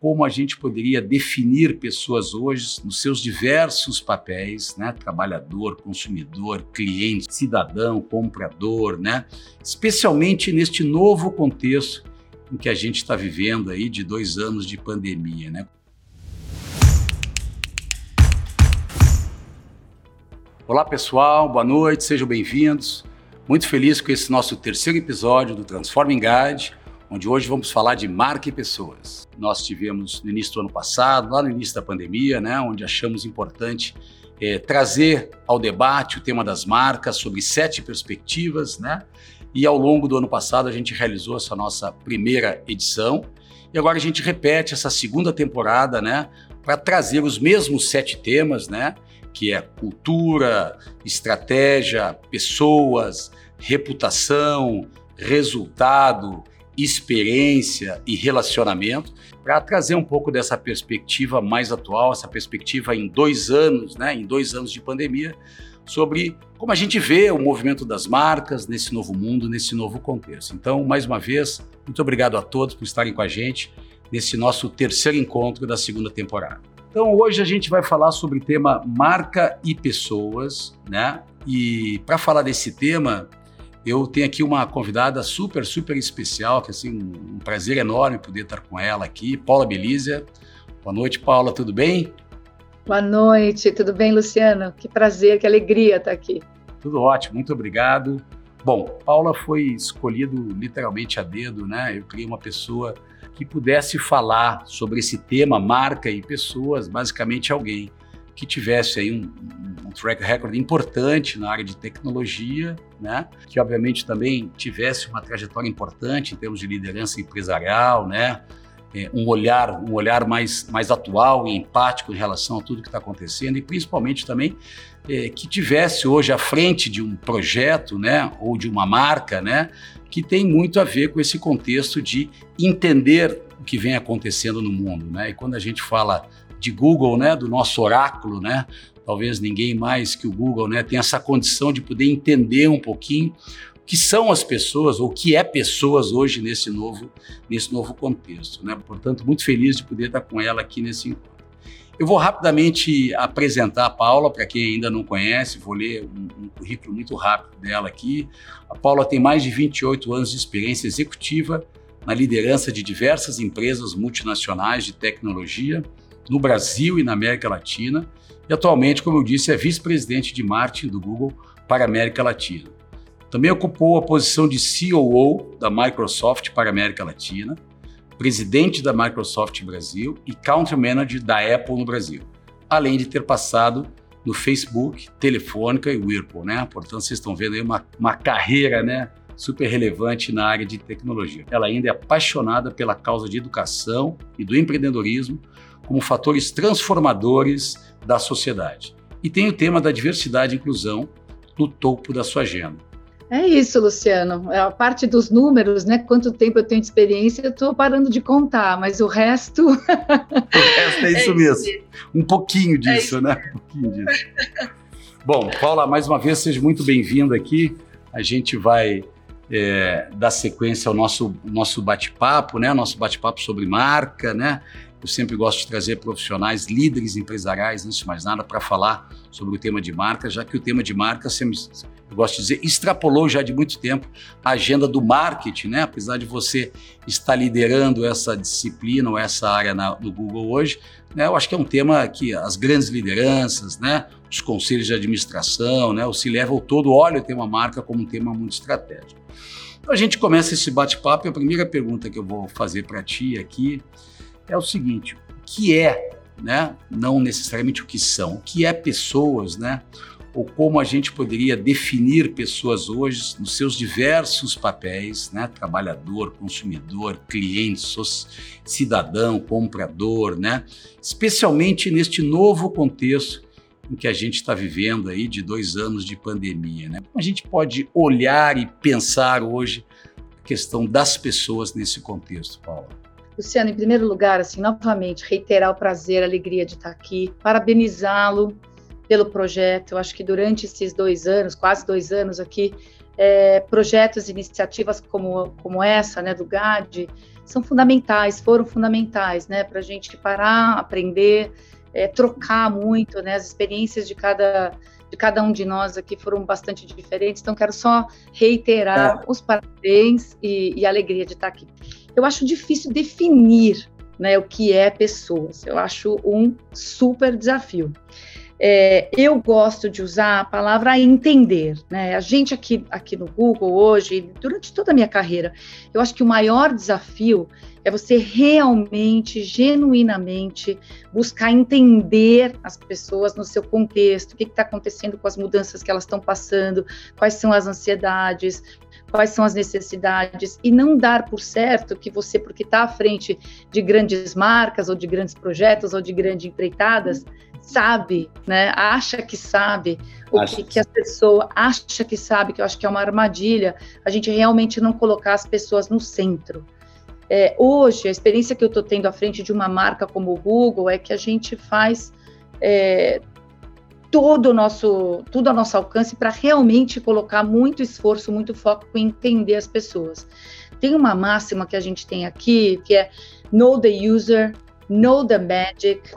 como a gente poderia definir pessoas hoje nos seus diversos papéis, né? Trabalhador, consumidor, cliente, cidadão, comprador, né? Especialmente neste novo contexto em que a gente está vivendo aí de dois anos de pandemia, né? Olá pessoal, boa noite, sejam bem-vindos. Muito feliz com esse nosso terceiro episódio do Transforming Guide, onde hoje vamos falar de marca e pessoas. Nós tivemos no início do ano passado, lá no início da pandemia, né, onde achamos importante é, trazer ao debate o tema das marcas sobre sete perspectivas, né? E ao longo do ano passado a gente realizou essa nossa primeira edição e agora a gente repete essa segunda temporada, né, para trazer os mesmos sete temas, né? que é cultura, estratégia, pessoas, reputação, resultado, experiência e relacionamento, para trazer um pouco dessa perspectiva mais atual, essa perspectiva em dois anos, né, em dois anos de pandemia, sobre como a gente vê o movimento das marcas nesse novo mundo, nesse novo contexto. Então, mais uma vez, muito obrigado a todos por estarem com a gente nesse nosso terceiro encontro da segunda temporada. Então hoje a gente vai falar sobre o tema marca e pessoas, né? E para falar desse tema, eu tenho aqui uma convidada super, super especial, que assim, um prazer enorme poder estar com ela aqui, Paula Belízia. Boa noite, Paula, tudo bem? Boa noite, tudo bem, Luciano? Que prazer, que alegria estar aqui. Tudo ótimo, muito obrigado. Bom, Paula foi escolhido literalmente a dedo, né? Eu criei uma pessoa que pudesse falar sobre esse tema, marca e pessoas, basicamente alguém que tivesse aí um, um, track record importante na área de tecnologia, né? Que obviamente também tivesse uma trajetória importante em termos de liderança empresarial, né? É, um olhar, um olhar mais, mais atual e empático em relação a tudo que está acontecendo e principalmente também é, que tivesse hoje à frente de um projeto, né, ou de uma marca, né, que tem muito a ver com esse contexto de entender o que vem acontecendo no mundo, né? E quando a gente fala de Google, né, do nosso oráculo, né, talvez ninguém mais que o Google, né, tenha essa condição de poder entender um pouquinho o que são as pessoas ou o que é pessoas hoje nesse novo nesse novo contexto, né? Portanto, muito feliz de poder estar com ela aqui nesse encontro. Eu vou rapidamente apresentar a Paula, para quem ainda não conhece, vou ler um, um, currículo muito rápido dela aqui. A Paula tem mais de 28 anos de experiência executiva na liderança de diversas empresas multinacionais de tecnologia no Brasil e na América Latina. E atualmente, como eu disse, é vice-presidente de marketing do Google para a América Latina. Também ocupou a posição de COO da Microsoft para a América Latina presidente da Microsoft Brasil e country manager da Apple no Brasil, além de ter passado no Facebook, Telefônica e Whirlpool, né? Portanto, vocês estão vendo aí uma, uma carreira, né? Super relevante na área de tecnologia. Ela ainda é apaixonada pela causa de educação e do empreendedorismo como fatores transformadores da sociedade. E tem o tema da diversidade e inclusão no topo da sua agenda. É isso, Luciano. É a parte dos números, né? Quanto tempo eu tenho de experiência, eu estou parando de contar, mas o resto. o resto é isso é mesmo. Isso. Um pouquinho é disso, é né? Um pouquinho disso. Bom, Paula, mais uma vez, seja muito bem-vinda aqui. A gente vai é, dar sequência ao nosso, nosso bate-papo, né? Nosso bate-papo sobre marca, né? Eu sempre gosto de trazer profissionais, líderes empresariais, antes de mais nada, para falar sobre o tema de marca, já que o tema de marca, sempre, eu gosto de dizer, extrapolou já de muito tempo a agenda do marketing, né? Apesar de você estar liderando essa disciplina ou essa área na, no Google hoje, né? Eu acho que é um tema que as grandes lideranças, né? Os conselhos de administração, né? O se level todo olha o tema marca como um tema muito estratégico. Então a gente começa esse bate-papo e a primeira pergunta que eu vou fazer para ti aqui é o seguinte: o que é, né? Não necessariamente o que são, o que é pessoas, né? Ou como a gente poderia definir pessoas hoje nos seus diversos papéis, né? Trabalhador, consumidor, cliente, cidadão, comprador, né? Especialmente neste novo contexto em que a gente está vivendo aí de dois anos de pandemia, né? Como a gente pode olhar e pensar hoje a questão das pessoas nesse contexto, Paula? Luciano, em primeiro lugar, assim, novamente, reiterar o prazer, a alegria de estar aqui, parabenizá-lo pelo projeto. Eu acho que durante esses dois anos, quase dois anos aqui, é, projetos e iniciativas como, como essa, né, do GAD, são fundamentais, foram fundamentais, né, para a gente parar, aprender, é, trocar muito, né, as experiências de cada de cada um de nós aqui foram bastante diferentes, então quero só reiterar é. os parabéns e, e a alegria de estar aqui. Eu acho difícil definir né, o que é pessoas, eu acho um super desafio. É, eu gosto de usar a palavra entender. Né? A gente aqui, aqui no Google hoje, durante toda a minha carreira, eu acho que o maior desafio é você realmente, genuinamente, buscar entender as pessoas no seu contexto, o que está acontecendo com as mudanças que elas estão passando, quais são as ansiedades, quais são as necessidades, e não dar por certo que você, porque está à frente de grandes marcas, ou de grandes projetos, ou de grandes empreitadas, sabe, né? Acha que sabe o que, que a pessoa acha que sabe, que eu acho que é uma armadilha, a gente realmente não colocar as pessoas no centro. É, hoje, a experiência que eu estou tendo à frente de uma marca como o Google é que a gente faz é, todo o nosso, tudo ao nosso alcance para realmente colocar muito esforço, muito foco em entender as pessoas. Tem uma máxima que a gente tem aqui, que é know the user, know the magic,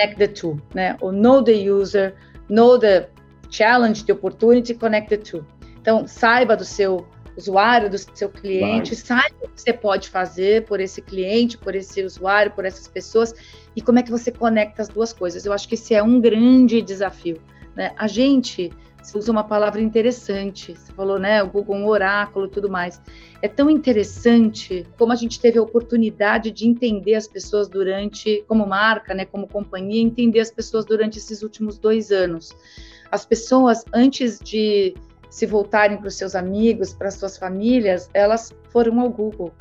connect the two, né? O know the user, know the challenge, the opportunity, connect the two. Então, saiba do seu usuário, do seu cliente, claro. saiba o que você pode fazer por esse cliente, por esse usuário, por essas pessoas e como é que você conecta as duas coisas. Eu acho que esse é um grande desafio. Né? A gente você usa uma palavra interessante. Você falou, né? O Google, um oráculo e tudo mais. É tão interessante como a gente teve a oportunidade de entender as pessoas durante, como marca, né? Como companhia, entender as pessoas durante esses últimos dois anos. As pessoas, antes de se voltarem para os seus amigos, para as suas famílias, elas foram ao Google,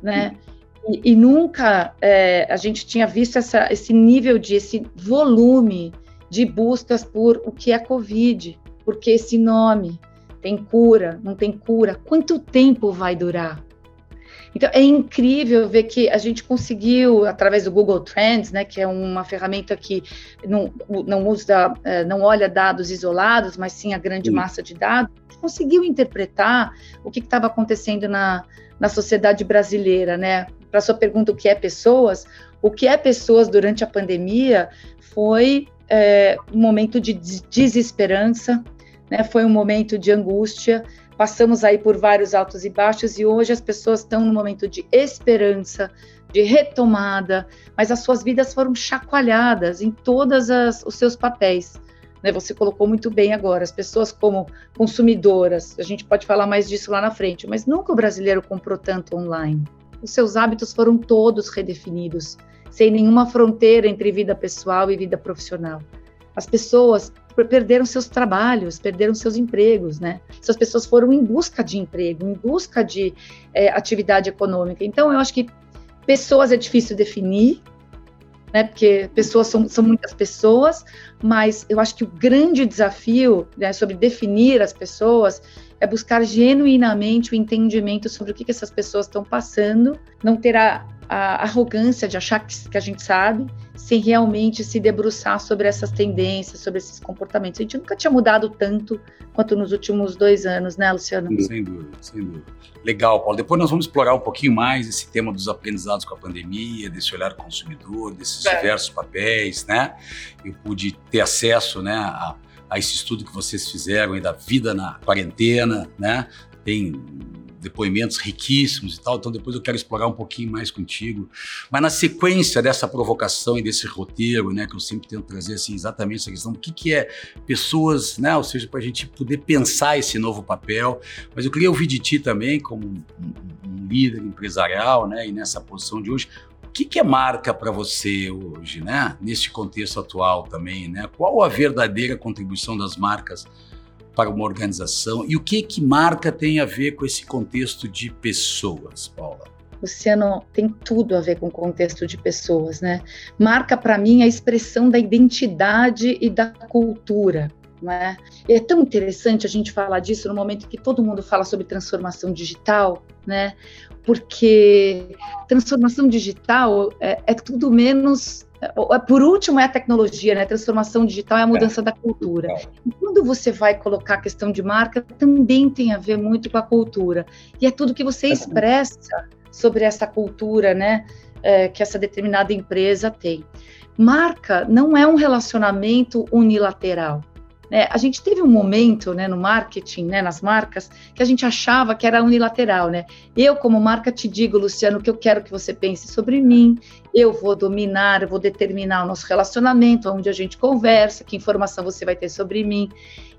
né? E, e nunca é, a gente tinha visto essa, esse nível de, esse volume de buscas por o que é Covid, porque esse nome tem cura, não tem cura, quanto tempo vai durar? Então é incrível ver que a gente conseguiu através do Google Trends, né, que é uma ferramenta que não, não usa, é, não olha dados isolados, mas sim a grande sim. massa de dados, conseguiu interpretar o que estava acontecendo na, na sociedade brasileira, né? Para sua pergunta, o que é pessoas? O que é pessoas durante a pandemia foi é, um momento de desesperança, né? foi um momento de angústia. Passamos aí por vários altos e baixos e hoje as pessoas estão no momento de esperança, de retomada, mas as suas vidas foram chacoalhadas em todos os seus papéis. Né? Você colocou muito bem agora, as pessoas como consumidoras, a gente pode falar mais disso lá na frente, mas nunca o brasileiro comprou tanto online. Os seus hábitos foram todos redefinidos sem nenhuma fronteira entre vida pessoal e vida profissional. As pessoas perderam seus trabalhos, perderam seus empregos, né? Essas pessoas foram em busca de emprego, em busca de é, atividade econômica. Então, eu acho que pessoas é difícil definir, né? Porque pessoas são, são muitas pessoas, mas eu acho que o grande desafio né, sobre definir as pessoas é buscar genuinamente o entendimento sobre o que, que essas pessoas estão passando, não ter a, a arrogância de achar que, que, a gente sabe, sem realmente se debruçar sobre essas tendências, sobre esses comportamentos. A gente nunca tinha mudado tanto quanto nos últimos dois anos, né, Luciano? Sem dúvida, sem dúvida. Legal, Paulo. Depois nós vamos explorar um pouquinho mais esse tema dos aprendizados com a pandemia, desse olhar consumidor, desses é. diversos papéis, né? Eu pude ter acesso, né, a, a esse estudo que vocês fizeram aí da vida na quarentena, né? Tem depoimentos riquíssimos e tal, então depois eu quero explorar um pouquinho mais contigo. Mas na sequência dessa provocação e desse roteiro, né, que eu sempre tento trazer assim, exatamente essa questão, o que, que é pessoas, né, ou seja, para a gente poder pensar esse novo papel. Mas eu queria ouvir de ti também, como um, um, líder empresarial, né, e nessa posição de hoje, que, que é marca para você hoje, né? Neste contexto atual também, né? Qual a verdadeira contribuição das marcas para uma organização e o que que marca tem a ver com esse contexto de pessoas, Paula? Luciano, tem tudo a ver com o contexto de pessoas, né? Marca para mim a expressão da identidade e da cultura. Né? É tão interessante a gente falar disso no momento que todo mundo fala sobre transformação digital, né? Porque transformação digital é, é tudo menos por último é a tecnologia, né? A transformação digital é a mudança é. da cultura. E quando você vai colocar a questão de marca, também tem a ver muito com a cultura. E é tudo que você expressa sobre essa cultura, né, é, que essa determinada empresa tem. Marca não é um relacionamento unilateral. Né? A gente teve um momento né, no marketing, né, nas marcas, que a gente achava que era unilateral. Né? Eu, como marca, te digo, Luciano, que eu quero que você pense sobre mim, eu vou dominar, eu vou determinar o nosso relacionamento, onde a gente conversa, que informação você vai ter sobre mim.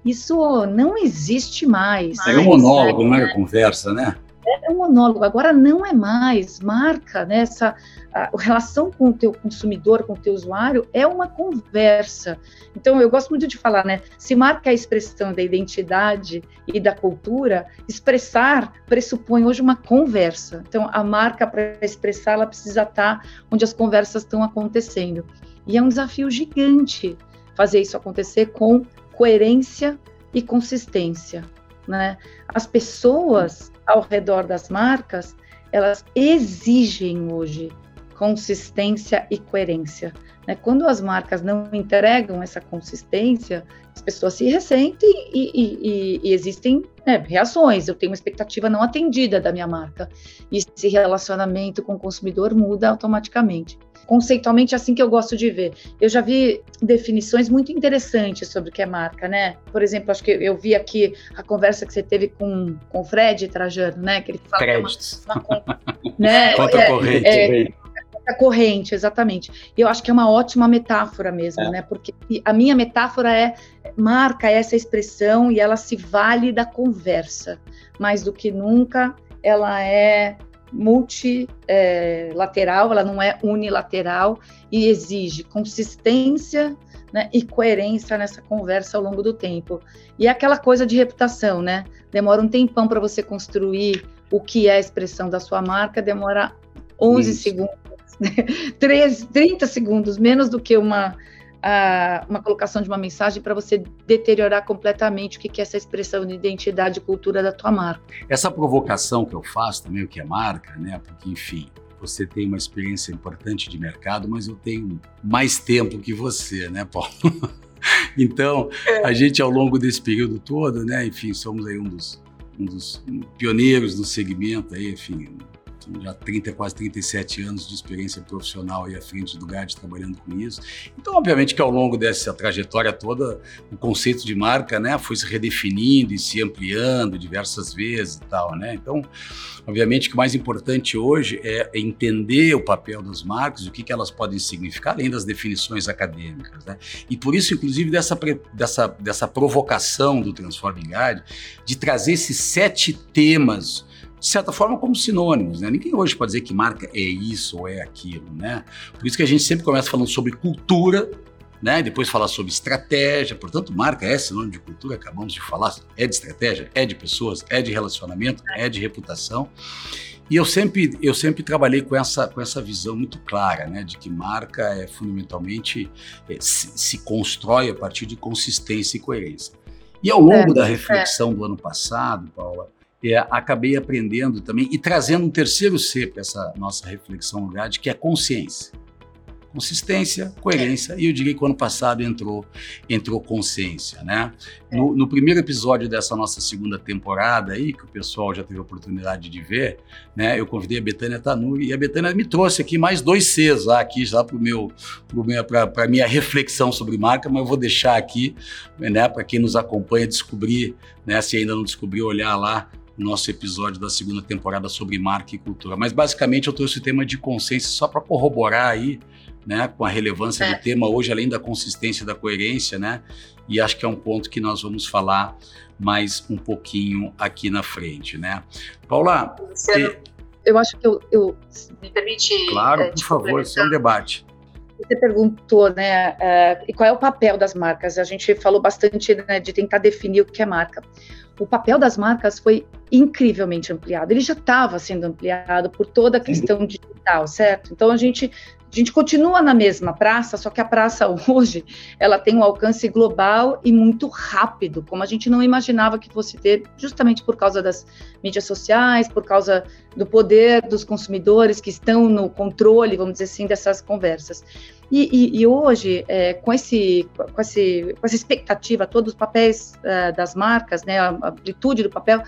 Isso não existe mais. É um monólogo, não é conversa, né? É um monólogo, agora não é mais. Marca, né, essa a, relação com o teu consumidor, com o teu usuário, é uma conversa. Então, eu gosto muito de falar, né? Se marca a expressão da identidade e da cultura, expressar pressupõe hoje uma conversa. Então, a marca, para expressar, ela precisa estar onde as conversas estão acontecendo. E é um desafio gigante fazer isso acontecer com coerência e consistência. Né? As pessoas ao redor das marcas, elas exigem hoje consistência e coerência. Né? Quando as marcas não entregam essa consistência, as pessoas se ressentem e, e, e, e existem né, reações. Eu tenho uma expectativa não atendida da minha marca. E esse relacionamento com o consumidor muda automaticamente. Conceitualmente, é assim que eu gosto de ver. Eu já vi definições muito interessantes sobre o que é marca, né? Por exemplo, acho que eu vi aqui a conversa que você teve com, com o Fred Trajano, né? Que ele fala Créditos. Uma, uma, né? Conta é, corrente. É, a corrente, exatamente. Eu acho que é uma ótima metáfora mesmo, é. né? Porque a minha metáfora é marca essa expressão e ela se vale da conversa. Mais do que nunca, ela é multilateral, é, ela não é unilateral e exige consistência né, e coerência nessa conversa ao longo do tempo. E é aquela coisa de reputação, né? Demora um tempão para você construir o que é a expressão da sua marca, demora 11 Isso. segundos 3, 30 segundos, menos do que uma, uma colocação de uma mensagem para você deteriorar completamente o que, que é essa expressão de identidade e cultura da tua marca. Essa provocação que eu faço também, o que é marca, né? Porque, enfim, você tem uma experiência importante de mercado, mas eu tenho mais tempo que você, né, Paulo? então, é. a gente ao longo desse período todo, né, enfim, somos aí um dos, um dos pioneiros do segmento aí, enfim, já 30, quase 37 anos de experiência profissional aí à frente do GAD trabalhando com isso. Então, obviamente que ao longo dessa trajetória toda, o conceito de marca, né, foi se redefinindo e se ampliando diversas vezes e tal, né? Então, obviamente que o mais importante hoje é entender o papel das marcas, o que, que elas podem significar, além das definições acadêmicas, né? E por isso, inclusive, dessa, dessa, dessa provocação do Transforming GAD, de trazer esses sete temas de certa forma, como sinônimos. Né? Ninguém hoje pode dizer que marca é isso ou é aquilo. Né? Por isso que a gente sempre começa falando sobre cultura, né? depois falar sobre estratégia. Portanto, marca é sinônimo de cultura, acabamos de falar. É de estratégia, é de pessoas, é de relacionamento, é de reputação. E eu sempre, eu sempre trabalhei com essa, com essa visão muito clara, né, de que marca é fundamentalmente é, se, se, constrói a partir de consistência e coerência. E ao longo é, da reflexão é. do ano passado, Paula, é, acabei aprendendo também e trazendo um terceiro C para essa nossa reflexão GAD, que é consciência. Consistência, coerência, e eu diria que o ano passado entrou, entrou consciência, né? No, no, primeiro episódio dessa nossa segunda temporada aí, que o pessoal já teve a oportunidade de ver, né? Eu convidei a Betânia Tanuri e a Betânia me trouxe aqui mais dois Cs lá, aqui já para meu, para minha reflexão sobre marca, mas eu vou deixar aqui, né? Para quem nos acompanha descobrir, né? Se ainda não descobriu, olhar lá nosso episódio da segunda temporada sobre marca e cultura. Mas basicamente eu trouxe o tema de consciência só para corroborar aí, né, com a relevância é. do tema hoje, além da consistência e da coerência, né? E acho que é um ponto que nós vamos falar mais um pouquinho aqui na frente, né? Paula, Luciano, eu acho que eu, eu me permite. Claro, é, por favor, isso é um debate. Você perguntou, né, uh, e qual é o papel das marcas? A gente falou bastante né, de tentar definir o que é marca o papel das marcas foi incrivelmente ampliado. Ele já estava sendo ampliado por toda a questão digital, certo? Então a gente a gente continua na mesma praça, só que a praça hoje ela tem um alcance global e muito rápido, como a gente não imaginava que fosse ter, justamente por causa das mídias sociais, por causa do poder dos consumidores que estão no controle, vamos dizer assim, dessas conversas. E, e, e hoje, é, com, esse, com, esse, com essa expectativa, todos os papéis é, das marcas, né, a amplitude do papel,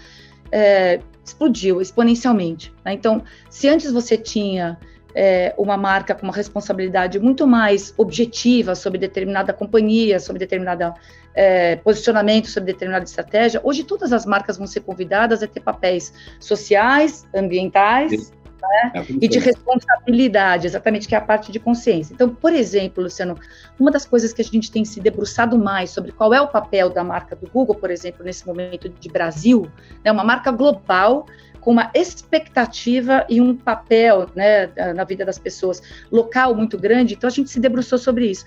é, explodiu exponencialmente. Né? Então, se antes você tinha é, uma marca com uma responsabilidade muito mais objetiva sobre determinada companhia, sobre determinado é, posicionamento, sobre determinada estratégia, hoje todas as marcas vão ser convidadas a ter papéis sociais, ambientais, né? É e de responsabilidade, exatamente, que é a parte de consciência. Então, por exemplo, Luciano, uma das coisas que a gente tem se debruçado mais sobre qual é o papel da marca do Google, por exemplo, nesse momento de Brasil, é né, uma marca global com uma expectativa e um papel né, na vida das pessoas local muito grande, então a gente se debruçou sobre isso.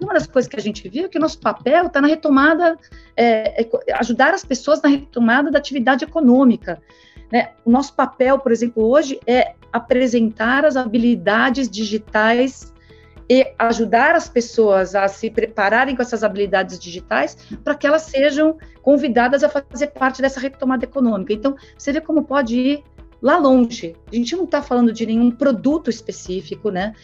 Uma das coisas que a gente viu é que o nosso papel está na retomada, é, é, ajudar as pessoas na retomada da atividade econômica. Né? O nosso papel, por exemplo, hoje é apresentar as habilidades digitais e ajudar as pessoas a se prepararem com essas habilidades digitais para que elas sejam convidadas a fazer parte dessa retomada econômica. Então, você vê como pode ir lá longe. A gente não está falando de nenhum produto específico, né?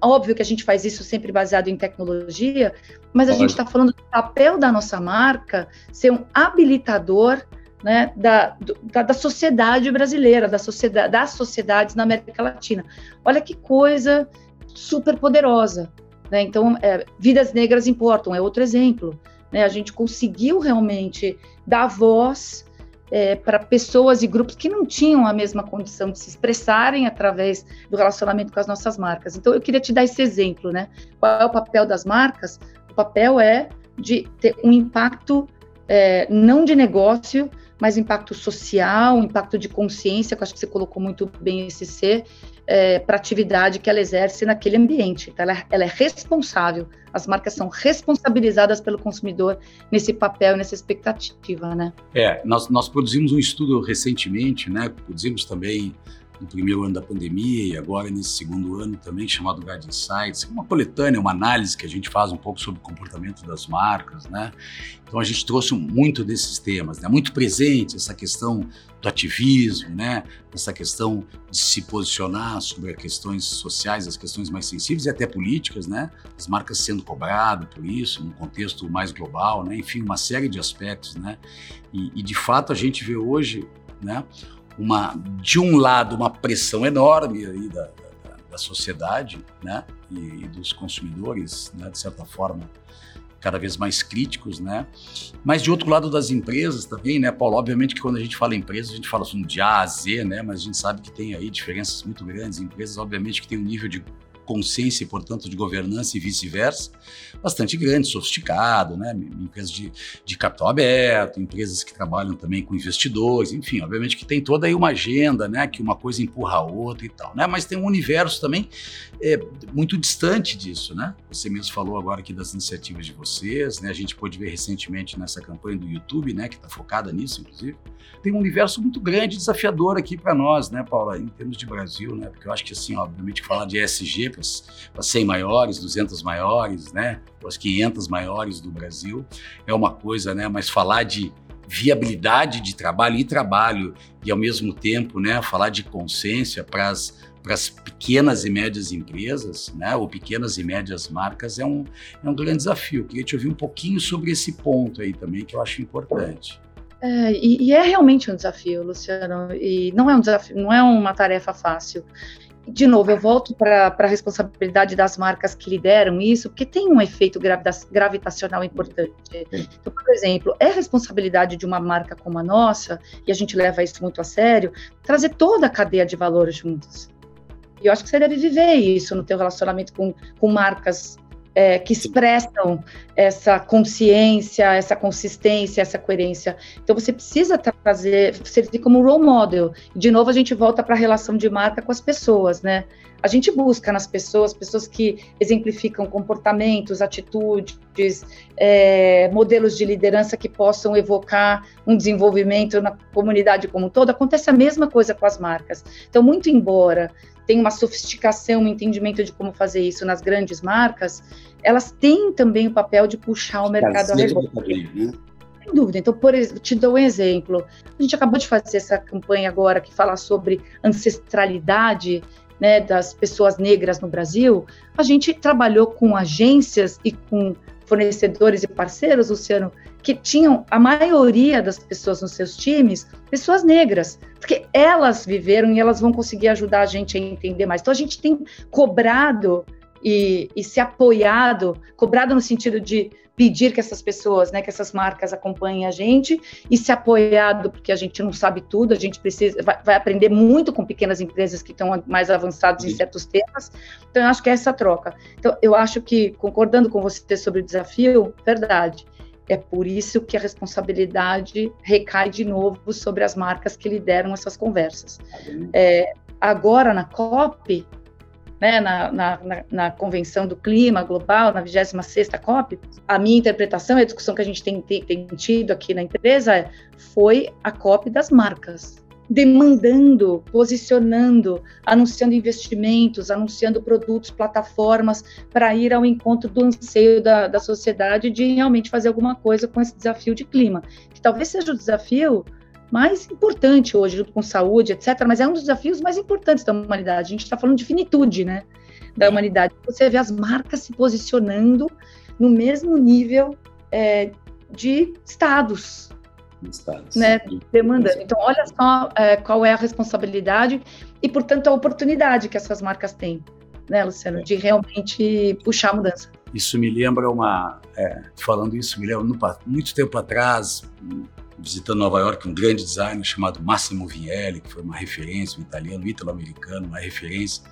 Óbvio que a gente faz isso sempre baseado em tecnologia, mas a gente está falando do papel da nossa marca ser um habilitador né, da, da, da, sociedade brasileira, da sociedade, das sociedades na América Latina. Olha que coisa super poderosa. Né? Então, é, vidas negras importam, é outro exemplo. Né? A gente conseguiu realmente dar voz é, para pessoas e grupos que não tinham a mesma condição de se expressarem através do relacionamento com as nossas marcas. Então, eu queria te dar esse exemplo. Né? Qual é o papel das marcas? O papel é de ter um impacto é, não de negócio, mas impacto social, impacto de consciência, que eu acho que você colocou muito bem esse ser, é, para a atividade que ela exerce naquele ambiente. Então, ela, é, ela, é responsável, as marcas são responsabilizadas pelo consumidor nesse papel, nessa expectativa, né? É, nós, nós produzimos um estudo recentemente, né? Produzimos também no primeiro ano da pandemia e agora nesse segundo ano também, chamado Guide Insights, uma coletânea, uma análise que a gente faz um pouco sobre o comportamento das marcas, né? Então a gente trouxe muito desses temas, né? Muito presente essa questão do ativismo, né? Essa questão de se posicionar sobre as questões sociais, as questões mais sensíveis e até políticas, né? As marcas sendo cobradas por isso, num contexto mais global, né? Enfim, uma série de aspectos, né? E, e de fato a gente vê hoje, né? Uma, de um lado, uma pressão enorme aí da, da, da sociedade né, e, e, dos consumidores, né, de certa forma, cada vez mais críticos, né? Mas de outro lado das empresas também, né, Paulo? Obviamente que quando a gente fala empresas, a gente fala assim, de A a Z, né? Mas a gente sabe que tem aí diferenças muito grandes. Empresas, obviamente, que tem um nível de consciência e, portanto, de governança e vice-versa, bastante grande, sofisticado, né? Empresas de, de capital aberto, empresas que trabalham também com investidores, enfim, obviamente que tem toda aí uma agenda, né? Que uma coisa empurra a outra e tal, né? Mas tem um universo também é, muito distante disso, né? Você mesmo falou agora aqui das iniciativas de vocês, né? A gente pôde ver recentemente nessa campanha do YouTube, né? Que está focada nisso, inclusive. Tem um universo muito grande, desafiador aqui para nós, né, Paula, em termos de Brasil, né? Porque eu acho que, assim, obviamente, falar de ESG, para 100 maiores, 200 maiores, né, as 500 maiores do Brasil, é uma coisa, né, mas falar de viabilidade de trabalho e trabalho e ao mesmo tempo, né, falar de consciência para as para as pequenas e médias empresas, né, ou pequenas e médias marcas, é um, é um grande desafio. Eu queria te ouvir um pouquinho sobre esse ponto aí também, que eu acho importante. É, e, e, é realmente um desafio, Luciano, e não é um desafio, não é uma tarefa fácil de novo, eu volto para a responsabilidade das marcas que lideram isso, porque tem um efeito gravitacional importante. Então, por exemplo, é responsabilidade de uma marca como a nossa, e a gente leva isso muito a sério, trazer toda a cadeia de valor juntos. E eu acho que você deve viver isso no teu relacionamento com, com marcas é, que expressam essa consciência, essa consistência, essa coerência. Então você precisa trazer, servir como role model. De novo a gente volta para a relação de marca com as pessoas, né? A gente busca nas pessoas pessoas que exemplificam comportamentos, atitudes, é, modelos de liderança que possam evocar um desenvolvimento na comunidade como um todo. Acontece a mesma coisa com as marcas. Então, muito embora tem uma sofisticação, um entendimento de como fazer isso nas grandes marcas, elas têm também o papel de puxar o mercado ao redor. Né? Sem dúvida. Então, por exemplo, te dou um exemplo. A gente acabou de fazer essa campanha agora que fala sobre ancestralidade né, das pessoas negras no Brasil. A gente trabalhou com agências e com fornecedores e parceiros, Luciano, que tinham a maioria das pessoas nos seus times, pessoas negras, porque elas viveram e elas vão conseguir ajudar a gente a entender mais. Então a gente tem cobrado e, e se apoiado, cobrado no sentido de pedir que essas pessoas, né, que essas marcas acompanhem a gente e se apoiado, porque a gente não sabe tudo, a gente precisa, vai, vai aprender muito com pequenas empresas que estão mais avançadas em certos temas. Então, eu acho que é essa troca. Então, eu acho que, concordando com você sobre o desafio, verdade. É por isso que a responsabilidade recai de novo sobre as marcas que lideram essas conversas. É, agora, na COP, né, na, na, na, Convenção do Clima Global, na 26ª COP, a minha interpretação e a discussão que a gente tem, tem, tem tido aqui na empresa é, foi a COP das marcas, demandando, posicionando, anunciando investimentos, anunciando produtos, plataformas, para ir ao encontro do anseio da, da sociedade de realmente fazer alguma coisa com esse desafio de clima, que talvez seja o desafio mais importante hoje, junto com saúde, etc. Mas é um dos desafios mais importantes da humanidade. A gente está falando de finitude, né? Da humanidade. Você vê as marcas se posicionando no mesmo nível é, de estados. Estados. Né, demandando. Então, olha só é, qual é a responsabilidade e, portanto, a oportunidade que essas marcas têm, né, Luciano, de realmente puxar a mudança. Isso me lembra uma. É, falando isso, me lembra muito tempo atrás, visitando Nova York, um grande designer chamado Massimo Vignelli, que foi uma referência, um italiano, italo-americano, uma referência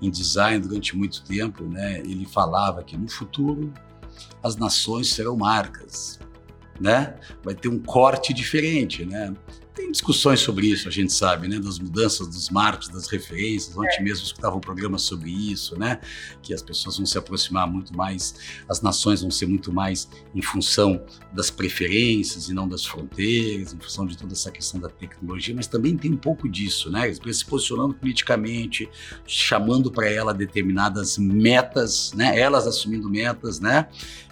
em design durante muito tempo, né? Ele falava que no futuro as nações serão marcas, né? Vai ter um corte diferente, né? Tem discussões sobre isso, a gente sabe, né? Das mudanças dos marcos, das referências. Ontem é. mesmo escutava um programa sobre isso, né? Que as pessoas vão se aproximar muito mais, as nações vão ser muito mais em função das preferências e não das fronteiras, em função de toda essa questão da tecnologia, mas também tem um pouco disso, né? Se posicionando politicamente, chamando para ela determinadas metas, né? Elas assumindo metas, né?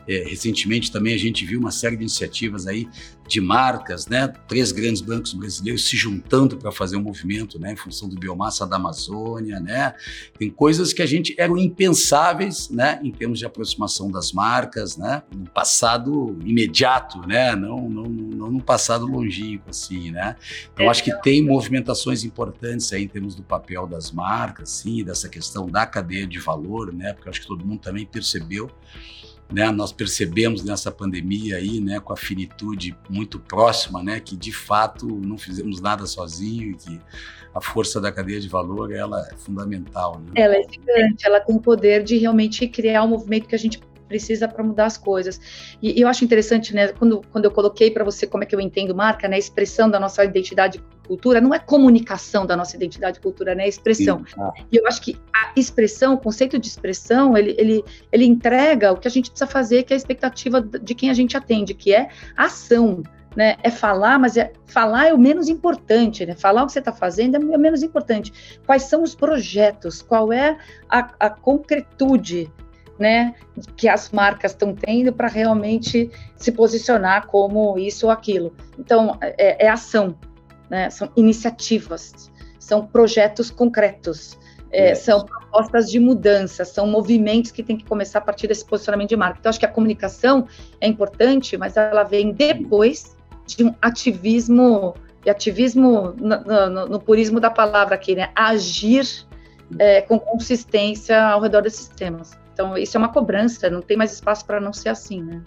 É, recentemente também a gente viu uma série de iniciativas aí de marcas, né? Três grandes bancos brasileiros se juntando para fazer um movimento, né? Em função do biomassa da Amazônia, né? Tem coisas que a gente eram impensáveis, né? Em termos de aproximação das marcas, né? No passado imediato, né? Não, não, não no passado longínquo, assim, né? Então acho que tem movimentações importantes aí em termos do papel das marcas, sim, dessa questão da cadeia de valor, né? Porque acho que todo mundo também percebeu né, nós percebemos nessa pandemia aí, né, com a finitude muito próxima, né, que de fato não fizemos nada sozinho e que a força da cadeia de valor ela é fundamental. Né? Ela é gigante, ela tem poder de realmente criar um movimento que a gente precisa para mudar as coisas. E, e, eu acho interessante, né, quando, quando eu coloquei para você como é que eu entendo marca, né, a expressão da nossa identidade cultura, não é comunicação da nossa identidade cultura, né, é expressão. Ah. E eu acho que a expressão, o conceito de expressão, ele, ele, ele entrega o que a gente precisa fazer, que é a expectativa de quem a gente atende, que é ação. Né, é falar, mas é, falar é o menos importante, né? Falar o que você está fazendo é o menos importante. Quais são os projetos? Qual é a, a concretude né, que as marcas estão tendo para realmente se posicionar como isso ou aquilo. Então, é, é ação, né, são iniciativas, são projetos concretos, é, são propostas de mudança, são movimentos que tem que começar a partir desse posicionamento de marca. Então, acho que a comunicação é importante, mas ela vem depois de um ativismo, e ativismo no, no, no purismo da palavra aqui, né, agir é, com consistência ao redor desses temas. Então, isso é uma cobrança, não tem mais espaço para não ser assim, né?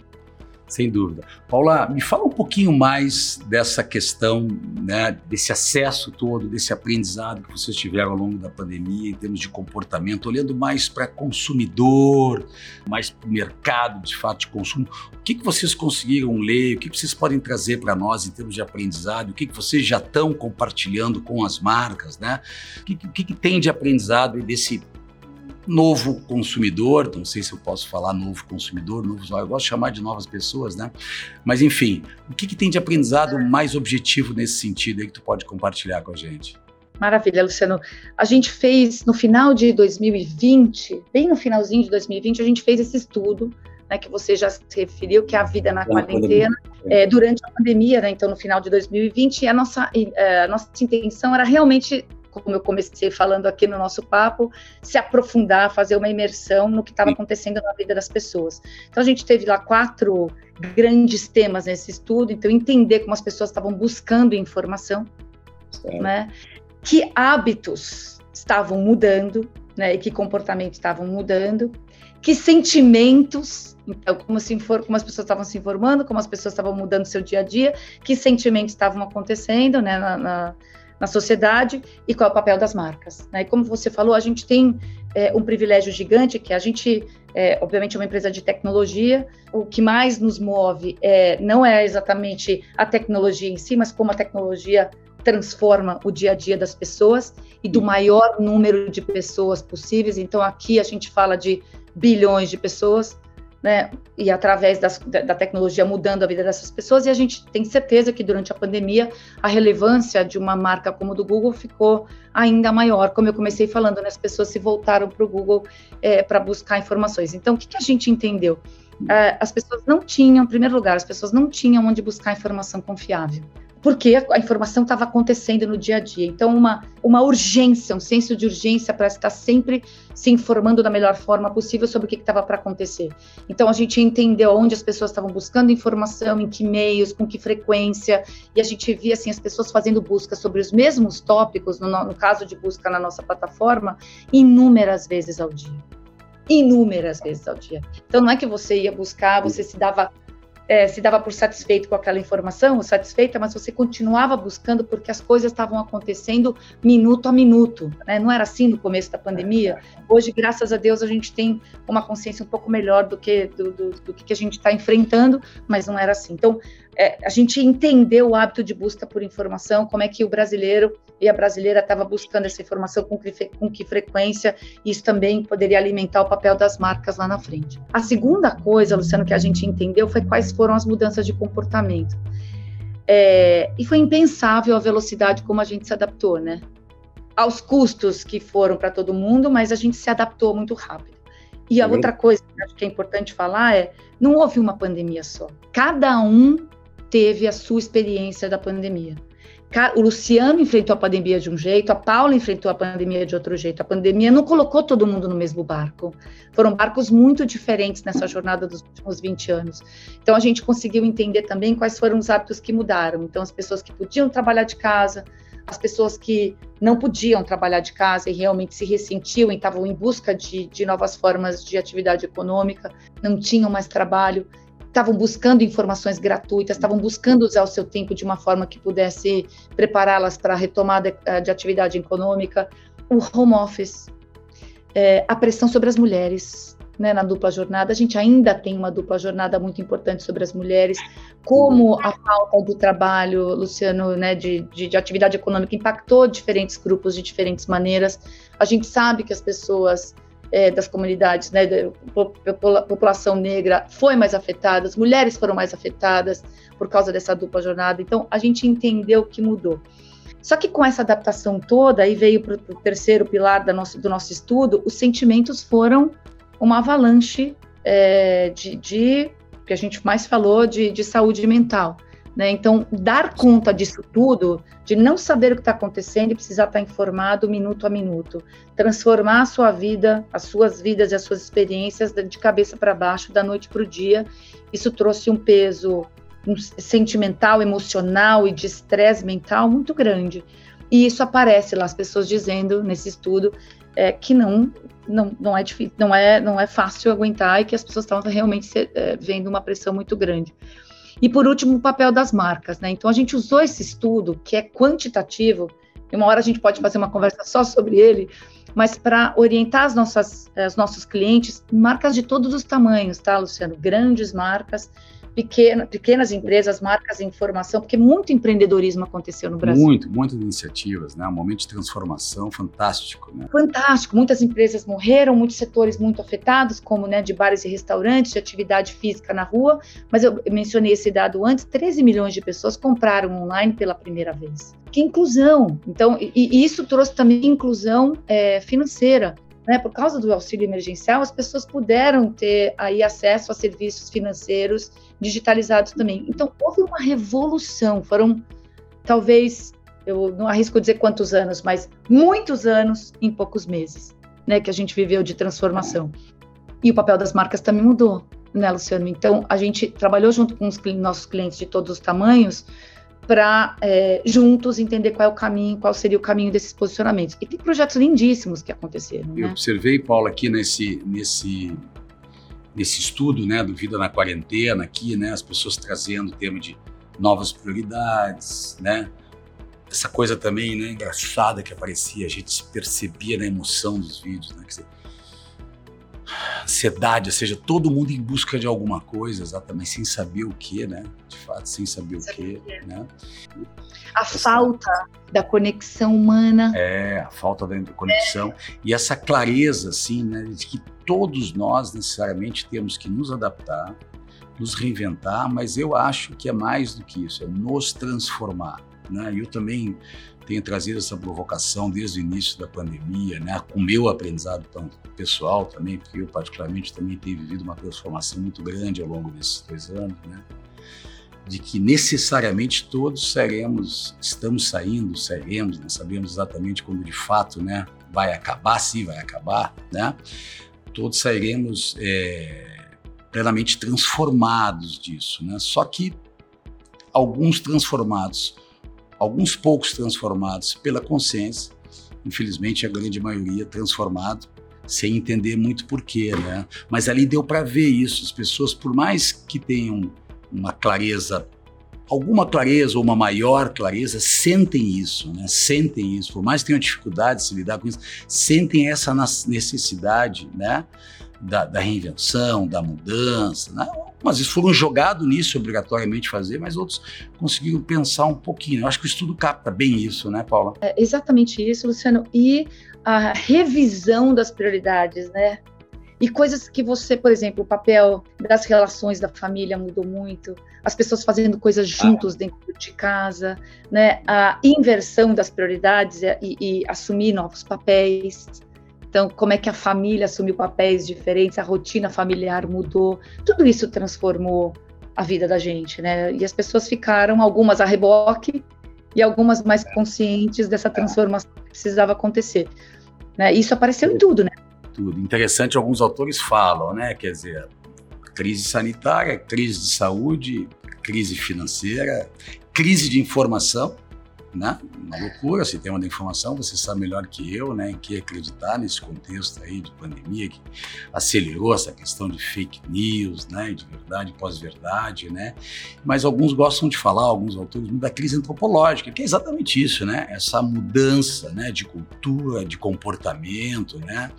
Sem dúvida. Paula, me fala um pouquinho mais dessa questão, né, desse acesso todo, desse aprendizado que vocês tiveram ao longo da pandemia em termos de comportamento, olhando mais para consumidor, mais para o mercado de fato de consumo. O que, que vocês conseguiram ler? O que, que vocês podem trazer para nós em termos de aprendizado? O que, que vocês já estão compartilhando com as marcas? Né? O que, que, que tem de aprendizado desse novo consumidor, não sei se eu posso falar novo consumidor, novo usuário, eu gosto de chamar de novas pessoas, né? Mas enfim, o que, que tem de aprendizado mais objetivo nesse sentido aí que tu pode compartilhar com a gente? Maravilha, Luciano. A gente fez no final de 2020, bem no finalzinho de 2020, a gente fez esse estudo, né, que você já se referiu, que é a vida na quarentena, é, durante a pandemia, né, então no final de 2020, e a nossa, a nossa intenção era realmente como eu comecei falando aqui no nosso papo, se aprofundar, fazer uma imersão no que estava acontecendo na vida das pessoas. Então a gente teve lá quatro grandes temas nesse estudo, então entender como as pessoas estavam buscando informação, né? Que hábitos estavam mudando, né? E que comportamentos estavam mudando, que sentimentos, então, como, se infor, como as pessoas estavam se informando, como as pessoas estavam mudando seu dia a dia, que sentimentos estavam acontecendo né, na, na, na sociedade e qual é o papel das marcas. Né? E como você falou, a gente tem é, um privilégio gigante, que a gente, é, obviamente, é uma empresa de tecnologia, o que mais nos move é, não é exatamente a tecnologia em si, mas como a tecnologia transforma o dia a dia das pessoas e do maior número de pessoas possíveis. Então, aqui a gente fala de bilhões de pessoas, né? E através das, da tecnologia mudando a vida dessas pessoas. E a gente tem certeza que durante a pandemia a relevância de uma marca como a do Google ficou ainda maior. Como eu comecei falando, né? as pessoas se voltaram para o Google é, para buscar informações. Então, o que, que a gente entendeu? É, as pessoas não tinham, em primeiro lugar, as pessoas não tinham onde buscar informação confiável porque a, informação estava acontecendo no dia a dia. Então, uma, uma urgência, um senso de urgência para estar sempre se informando da melhor forma possível sobre o que estava para acontecer. Então, a gente entendeu onde as pessoas estavam buscando informação, em que meios, com que frequência, e a gente via assim, as pessoas fazendo busca sobre os mesmos tópicos, no, no caso de busca na nossa plataforma, inúmeras vezes ao dia inúmeras vezes ao dia. Então não é que você ia buscar, você se dava é, se dava por satisfeito com aquela informação, satisfeita, mas você continuava buscando porque as coisas estavam acontecendo minuto a minuto. Né? Não era assim no começo da pandemia. Hoje, graças a Deus, a gente tem uma consciência um pouco melhor do que do, do, do que a gente está enfrentando, mas não era assim. Então, é, a gente entendeu o hábito de busca por informação, como é que o brasileiro e a brasileira estava buscando essa informação com que, com que frequência, isso também poderia alimentar o papel das marcas lá na frente. A segunda coisa, Luciano, que a gente entendeu foi quais foram as mudanças de comportamento. É, e foi impensável a velocidade como a gente se adaptou, né? Aos custos que foram para todo mundo, mas a gente se adaptou muito rápido. E a uhum. outra coisa que acho que é importante falar é: não houve uma pandemia só. Cada um teve a sua experiência da pandemia. O Luciano enfrentou a pandemia de um jeito, a Paula enfrentou a pandemia de outro jeito. A pandemia não colocou todo mundo no mesmo barco. Foram barcos muito diferentes nessa jornada dos últimos 20 anos. Então, a gente conseguiu entender também quais foram os hábitos que mudaram. Então, as pessoas que podiam trabalhar de casa, as pessoas que não podiam trabalhar de casa e realmente se ressentiam e estavam em busca de, de novas formas de atividade econômica, não tinham mais trabalho estavam buscando informações gratuitas, estavam buscando usar o seu tempo de uma forma que pudesse prepará-las para a retomada eh, de atividade econômica, o home office, é, a pressão sobre as mulheres, né, na dupla jornada. A gente ainda tem uma dupla jornada muito importante sobre as mulheres, como a falta do trabalho, Luciano, né, de, de, de atividade econômica impactou diferentes grupos de diferentes maneiras. A gente sabe que as pessoas é, das comunidades, né, da população negra foi mais afetada, as mulheres foram mais afetadas por causa dessa dupla jornada. Então, a gente entendeu que mudou. Só que com essa adaptação toda, aí veio para o terceiro pilar do nosso, do nosso estudo, os sentimentos foram uma avalanche é, de, de, que a gente mais falou, de, de saúde mental. Né? Então, dar conta disso tudo, de não saber o que está acontecendo e precisar estar tá informado minuto a minuto, transformar a sua vida, as suas vidas e as suas experiências de cabeça para baixo, da noite para o dia, isso trouxe um peso sentimental, emocional e de estresse mental muito grande. E isso aparece lá, as pessoas dizendo nesse estudo é, que não, não, não é difícil, não é, não é fácil aguentar e que as pessoas estão realmente é, vendo uma pressão muito grande. E por último, o papel das marcas, né? Então a gente usou esse estudo, que é quantitativo, e uma hora a gente pode fazer uma conversa só sobre ele, mas para orientar as nossas, os nossos clientes, marcas de todos os tamanhos, tá, Luciano? Grandes marcas, pequena, pequenas empresas, marcas em formação, porque muito empreendedorismo aconteceu no Brasil. Muito, muitas iniciativas, né? Um momento de transformação fantástico, né? Fantástico. Muitas empresas morreram, muitos setores muito afetados, como né, de bares e restaurantes, de atividade física na rua. Mas eu mencionei esse dado antes: 13 milhões de pessoas compraram online pela primeira vez. Que inclusão! Então, e, e isso trouxe também inclusão é, financeira né, por causa do auxílio emergencial, as pessoas puderam ter aí acesso a serviços financeiros digitalizados também. Então, houve uma revolução, foram talvez eu não arrisco dizer quantos anos, mas muitos anos em poucos meses, né, que a gente viveu de transformação. E o papel das marcas também mudou, né, Luciano? Então, a gente trabalhou junto com os nossos clientes de todos os tamanhos para é, juntos entender qual é o caminho, qual seria o caminho desses posicionamentos. E tem projetos lindíssimos que aconteceram. Eu né? observei, Paulo, aqui nesse, nesse, nesse estudo né, do Vida na Quarentena, aqui, né, as pessoas trazendo o tema de novas prioridades, né? Essa coisa também né, engraçada que aparecia, a gente se percebia na emoção dos vídeos, né? Ansiedade, ou seja, todo mundo em busca de alguma coisa, exatamente, sem saber o que, né? De fato, sem saber sem o que, né? A essa, falta da conexão humana. É, a falta da conexão é. e essa clareza, assim, né? De que todos nós necessariamente temos que nos adaptar, nos reinventar, mas eu acho que é mais do que isso, é nos transformar. Né? Eu também tenho trazido essa provocação desde o início da pandemia, né? com o meu aprendizado pessoal também, porque eu particularmente também tenho vivido uma transformação muito grande ao longo desses dois anos, né? de que necessariamente todos seremos, estamos saindo, seremos, não sabemos exatamente quando de fato né, vai acabar, se vai acabar, né? Todos sairemos é, plenamente transformados disso. Né? Só que alguns transformados alguns poucos transformados pela consciência, infelizmente a grande maioria transformado sem entender muito porquê, né? Mas ali deu para ver isso. As pessoas, por mais que tenham uma clareza, alguma clareza ou uma maior clareza, sentem isso, né? Sentem isso. Por mais que tenham dificuldade de se lidar com isso, sentem essa necessidade, né? Da, da reinvenção, da mudança, né? Algumas vezes foram jogados nisso obrigatoriamente fazer, mas outros conseguiram pensar um pouquinho. Eu acho que o estudo capta bem isso, né, Paula? É exatamente isso, Luciano. E a revisão das prioridades, né? E coisas que você, por exemplo, o papel das relações da família mudou muito, as pessoas fazendo coisas juntos ah. dentro de casa, né? A inversão das prioridades e, e assumir novos papéis. Então, como é que a família assumiu papéis diferentes, a rotina familiar mudou, tudo isso transformou a vida da gente, né? E as pessoas ficaram, algumas a reboque e algumas mais conscientes dessa transformação que precisava acontecer. Né? Isso apareceu em tudo, né? Tudo. Interessante, alguns autores falam, né? Quer dizer, crise sanitária, crise de saúde, crise financeira, crise de informação, né? Uma loucura, se tem uma informação, você sabe melhor que eu, né, em que acreditar nesse contexto aí de pandemia que acelerou essa questão de fake news, né, de verdade pós-verdade, né? Mas alguns gostam de falar, alguns autores, da crise antropológica, que é exatamente isso, né? Essa mudança, né, de cultura, de comportamento, né,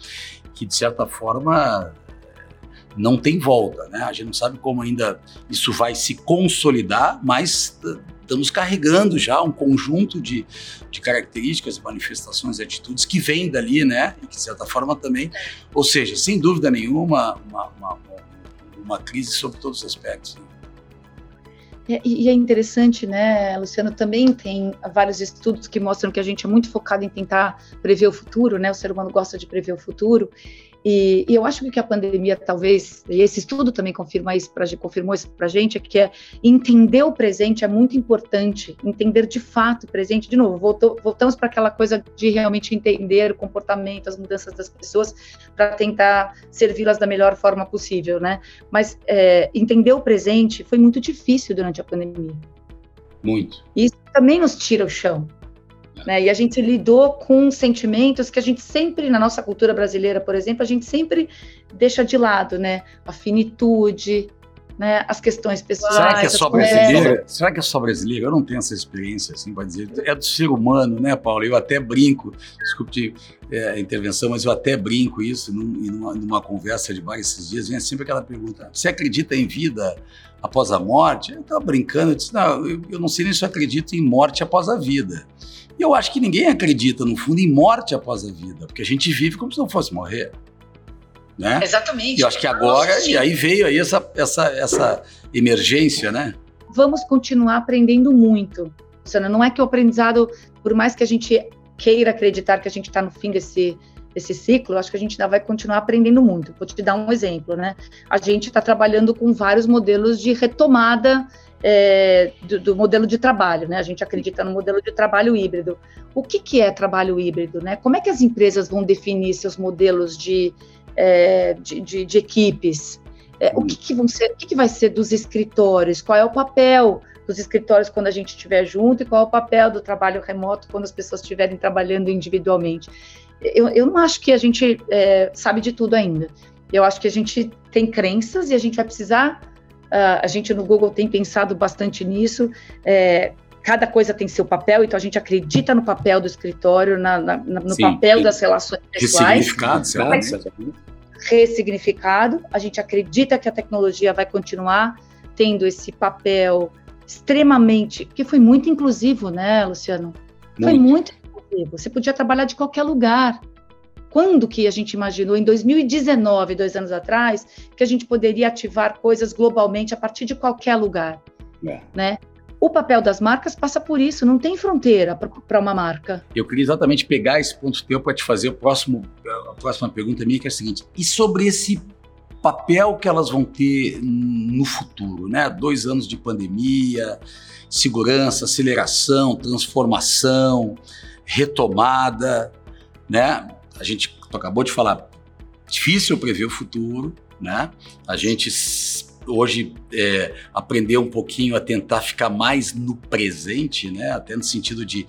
que de certa forma não tem volta, né? A gente não sabe como ainda isso vai se consolidar, mas estamos carregando já um conjunto de, de características, manifestações atitudes que vêm dali, né? E que, de certa forma, também, ou seja, sem dúvida nenhuma, uma, uma, uma crise sobre todos os aspectos. Né? É, e é interessante, né, Luciano, também tem vários estudos que mostram que a gente é muito focado em tentar prever o futuro, né, o ser humano gosta de prever o futuro, e, e, eu acho que o que a pandemia talvez, e esse estudo também confirma isso pra, confirmou isso para a gente, é que é entender o presente é muito importante, entender de fato o presente. De novo, voltou, voltamos para aquela coisa de realmente entender o comportamento, as mudanças das pessoas, para tentar servi-las da melhor forma possível, né? Mas é, entender o presente foi muito difícil durante a pandemia. Muito. Isso também nos tira o chão, né? E a gente lidou com sentimentos que a gente sempre, na nossa cultura brasileira, por exemplo, a gente sempre deixa de lado, né? A finitude, né? as questões pessoais. Será que é só brasileira? Será que é só brasileira? Eu não tenho essa experiência, assim, para dizer. É do ser humano, né, Paulo? Eu até brinco, desculpe é, a intervenção, mas eu até brinco isso numa, numa conversa de bar esses dias, vem sempre aquela pergunta: você acredita em vida após a morte? Eu estava brincando, eu disse: não, eu, eu não sei nem se eu acredito em morte após a vida. E eu acho que ninguém acredita, no fundo, em morte após a vida, porque a gente vive como se não fosse morrer. Né? Exatamente. E eu acho que agora, Nossa, e aí veio aí essa, essa, essa emergência, né? Vamos continuar aprendendo muito. Luciana, não é que o aprendizado, por mais que a gente queira acreditar que a gente está no fim desse, desse ciclo, acho que a gente ainda vai continuar aprendendo muito. Vou te dar um exemplo, né? A gente está trabalhando com vários modelos de retomada é, do, do, modelo de trabalho, né? A gente acredita no modelo de trabalho híbrido. O que, que é trabalho híbrido, né? Como é que as empresas vão definir seus modelos de, é, de, de, de, equipes? É, o que, que, vão ser, o que, que vai ser dos escritórios? Qual é o papel dos escritórios quando a gente estiver junto e qual é o papel do trabalho remoto quando as pessoas estiverem trabalhando individualmente? Eu, eu não acho que a gente é, sabe de tudo ainda. Eu acho que a gente tem crenças e a gente vai precisar Uh, a gente no Google tem pensado bastante nisso. É, cada coisa tem seu papel, então a gente acredita no papel do escritório, na, na, no Sim, papel das relações pessoais. Ressignificado, certo? Ressignificado. A gente acredita que a tecnologia vai continuar tendo esse papel extremamente, que foi muito inclusivo, né, Luciano? Muito. Foi muito inclusivo. Você podia trabalhar de qualquer lugar. Quando que a gente imaginou, em 2019, dois anos atrás, que a gente poderia ativar coisas globalmente a partir de qualquer lugar, é. né? O papel das marcas passa por isso, não tem fronteira para uma marca. Eu queria exatamente pegar esse ponto teu para te fazer o próximo, a próxima pergunta minha, que é a seguinte: e sobre esse papel que elas vão ter no futuro, né? Dois anos de pandemia, segurança, aceleração, transformação, retomada, né? A gente acabou de falar, difícil prever o futuro, né? A gente hoje é, aprendeu um pouquinho a tentar ficar mais no presente, né? Até no sentido de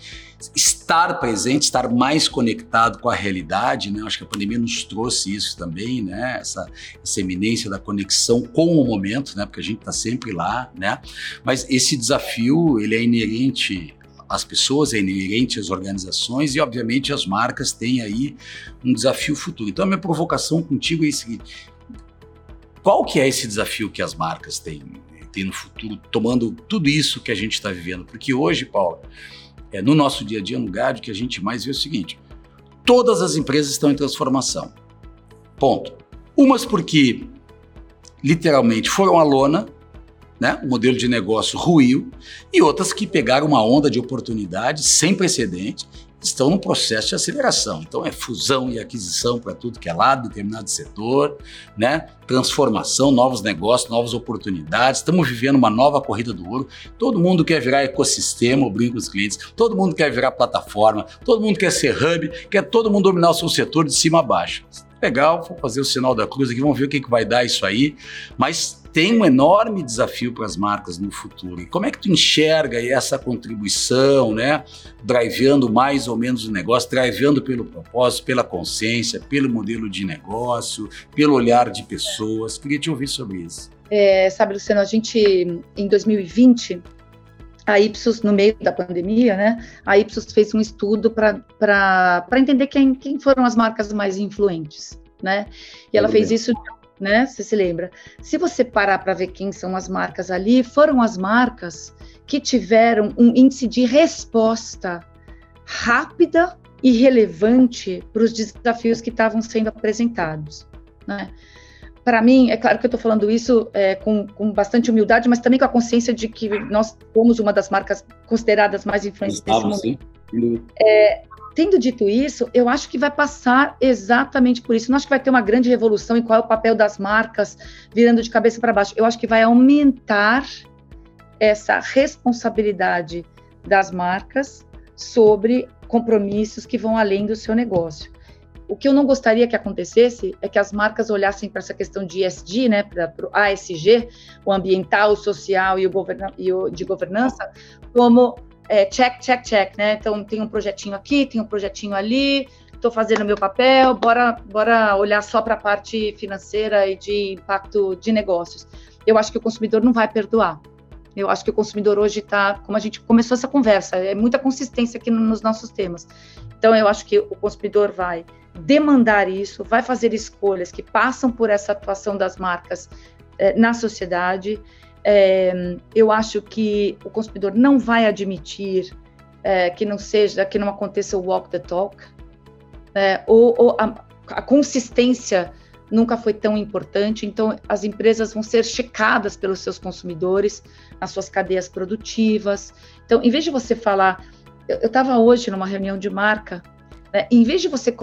estar presente, estar mais conectado com a realidade, né? Acho que a pandemia nos trouxe isso também, né? Essa, essa eminência da conexão com o momento, né? Porque a gente está sempre lá, né? Mas esse desafio ele é inerente as pessoas, é inerente às organizações e, obviamente, as marcas têm aí um desafio futuro. Então, a minha provocação contigo é o seguinte: qual que é esse desafio que as marcas têm, têm no futuro, tomando tudo isso que a gente está vivendo? Porque hoje, Paulo, é, no nosso dia a dia, no GAD, que a gente mais vê é o seguinte: todas as empresas estão em transformação. Ponto. Umas porque literalmente foram à lona né? modelo de negócio ruiu, e outras que pegaram uma onda de oportunidade sem precedente, estão no processo de aceleração. Então é fusão e aquisição para tudo que é lado, determinado setor, né? transformação, novos negócios, novas oportunidades. Estamos vivendo uma nova corrida do ouro. Todo mundo quer virar ecossistema, eu brinco com os clientes, todo mundo quer virar plataforma, todo mundo quer ser hub, quer todo mundo dominar o seu setor de cima a baixo. Legal, vou fazer o sinal da cruz aqui, vamos ver o que, que vai dar isso aí. Mas tem um enorme desafio para as marcas no futuro. E como é que tu enxerga essa contribuição, né? Driveando mais ou menos o negócio, driveando pelo propósito, pela consciência, pelo modelo de negócio, pelo olhar de pessoas. Queria te ouvir sobre isso. É, sabe, Luciano, a gente, em 2020, a Ipsos, no meio da pandemia, né, a Ipsos fez um estudo para entender quem, quem foram as marcas mais influentes, né? E ela fez isso né? Você se lembra? Se você parar para ver quem são as marcas ali, foram as marcas que tiveram um índice de resposta rápida e relevante para os desafios que estavam sendo apresentados, né? Para mim, é claro que eu estou falando isso é, com, com, bastante humildade, mas também com a consciência de que nós somos uma das marcas consideradas mais influentes nesse momento. É, Tendo dito isso, eu acho que vai passar exatamente por isso. Não acho que vai ter uma grande revolução em qual é o papel das marcas virando de cabeça para baixo. Eu acho que vai aumentar essa responsabilidade das marcas sobre compromissos que vão além do seu negócio. O que eu não gostaria que acontecesse é que as marcas olhassem para essa questão de ESG, né, para o ASG, o ambiental, o social e o, e o de governança, como é, check, check, check, né? Então tem um projetinho aqui, tem um projetinho ali, estou fazendo meu papel, bora, bora olhar só para a parte financeira e de impacto de negócios. Eu acho que o consumidor não vai perdoar. Eu acho que o consumidor hoje está, como a gente começou essa conversa, é muita consistência aqui nos nossos temas. Então eu acho que o consumidor vai demandar isso, vai fazer escolhas que passam por essa atuação das marcas é, na sociedade. É, eu acho que o consumidor não vai admitir é, que não seja, que não aconteça o walk the talk, é, ou, ou a, a, consistência nunca foi tão importante. Então, as empresas vão ser checadas pelos seus consumidores nas suas cadeias produtivas. Então, em vez de você falar, eu estava hoje numa reunião de marca, né, em vez de você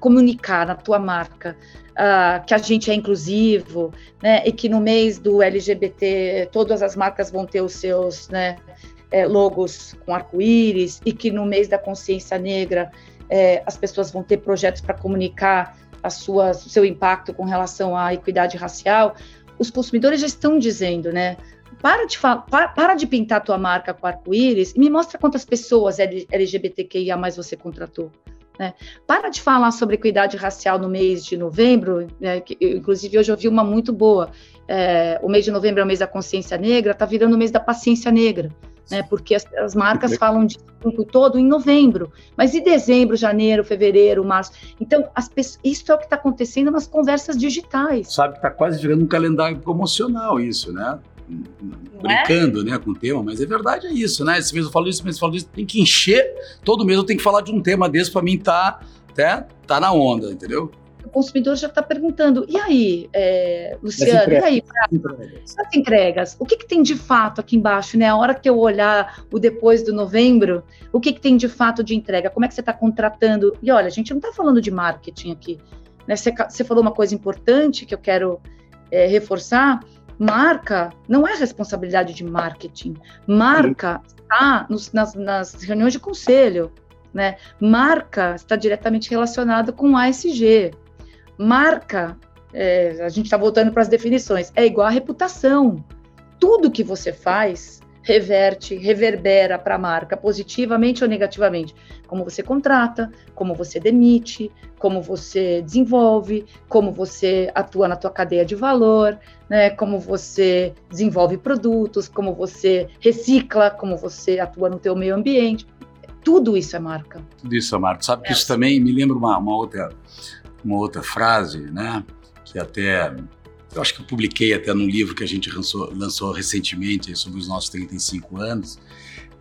comunicar na tua marca uh, que a gente é inclusivo, né, e que no mês do LGBT todas as marcas vão ter os seus né, é, logos com arco-íris, e que no mês da consciência negra é, as pessoas vão ter projetos para comunicar a sua, o seu impacto com relação à equidade racial, os consumidores já estão dizendo, né? Para de, para, para de pintar tua marca com arco-íris e me mostra quantas pessoas LGBTQIA mais você contratou. Né? Para de falar sobre equidade racial no mês de novembro, né, que, inclusive hoje eu vi uma muito boa. É, o mês de novembro é o mês da consciência negra, está virando o mês da paciência negra, né, porque as, as marcas falam de tempo todo em novembro, mas e dezembro, janeiro, fevereiro, março? Então, as, isso é o que está acontecendo nas conversas digitais. Sabe que está quase virando um calendário promocional isso, né? É? brincando é? né, com o tema, mas é verdade, é isso, né? Esse mês eu falo isso, esse mês eu falo isso, tem que encher, todo mês eu tenho que falar de um tema desse para mim tá, tá, tá na onda, entendeu? O consumidor já está perguntando, e aí, é, Luciano, e aí, pra, entregas. as entregas, o que, que tem de fato aqui embaixo, né? A hora que eu olhar o depois do novembro, o que, que tem de fato de entrega? Como é que você está contratando? E olha, a gente não está falando de marketing aqui, né? Você, você falou uma coisa importante que eu quero é, reforçar, Marca não é responsabilidade de marketing. Marca está nas, nas, reuniões de conselho. Né? Marca está diretamente relacionada com ASG. Marca, é, a gente está voltando para as definições, é igual a reputação. Tudo que você faz reverte, reverbera para a marca, positivamente ou negativamente. Como você contrata, como você demite, como você desenvolve, como você atua na tua cadeia de valor, né, como você desenvolve produtos, como você recicla, como você atua no teu meio ambiente. Tudo isso é marca. Tudo isso é marca. Sabe que isso também me lembra uma, uma, outra, uma outra frase, né, que até eu acho que eu publiquei até num livro que a gente lançou, lançou recentemente sobre os nossos 35 anos,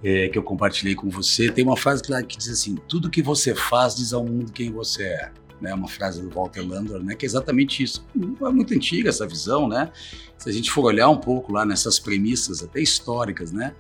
é, que eu compartilhei com você. Tem uma frase que, que diz assim: tudo que você faz diz ao mundo quem você é. Né, uma frase do Walter Landor, né, que é exatamente isso. É muito antiga essa visão, né? Se a gente for olhar um pouco lá nessas premissas até históricas, né,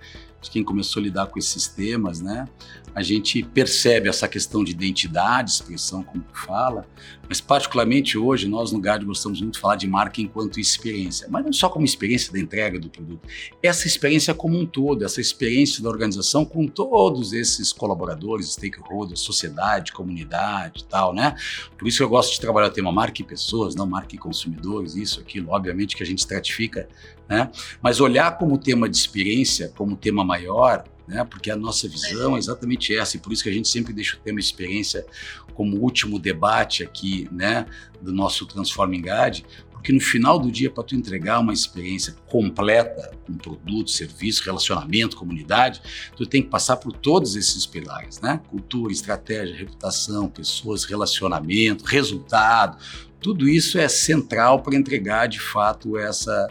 quem começou a lidar com esses temas, né? A gente percebe essa questão de identidade, expressão, como tu fala, mas particularmente hoje nós no GAD gostamos muito de falar de marca enquanto experiência, mas não só como experiência da entrega do produto, essa experiência como um todo, essa experiência da organização com todos esses colaboradores, stakeholders, sociedade, comunidade e tal, né? Por isso eu gosto de trabalhar o tema marca e pessoas, não marca e consumidores, isso, aquilo, obviamente que a gente estratifica, né? Mas olhar como tema de experiência, como tema maior, né? Porque a nossa visão é exatamente essa, e por isso que a gente sempre deixa o tema experiência como último debate aqui, né, do nosso Transforming GAD, porque no final do dia, para tu entregar uma experiência completa, com produto, serviço, relacionamento, comunidade, tu tem que passar por todos esses pilares, né? Cultura, estratégia, reputação, pessoas, relacionamento, resultado. Tudo isso é central para entregar de fato essa,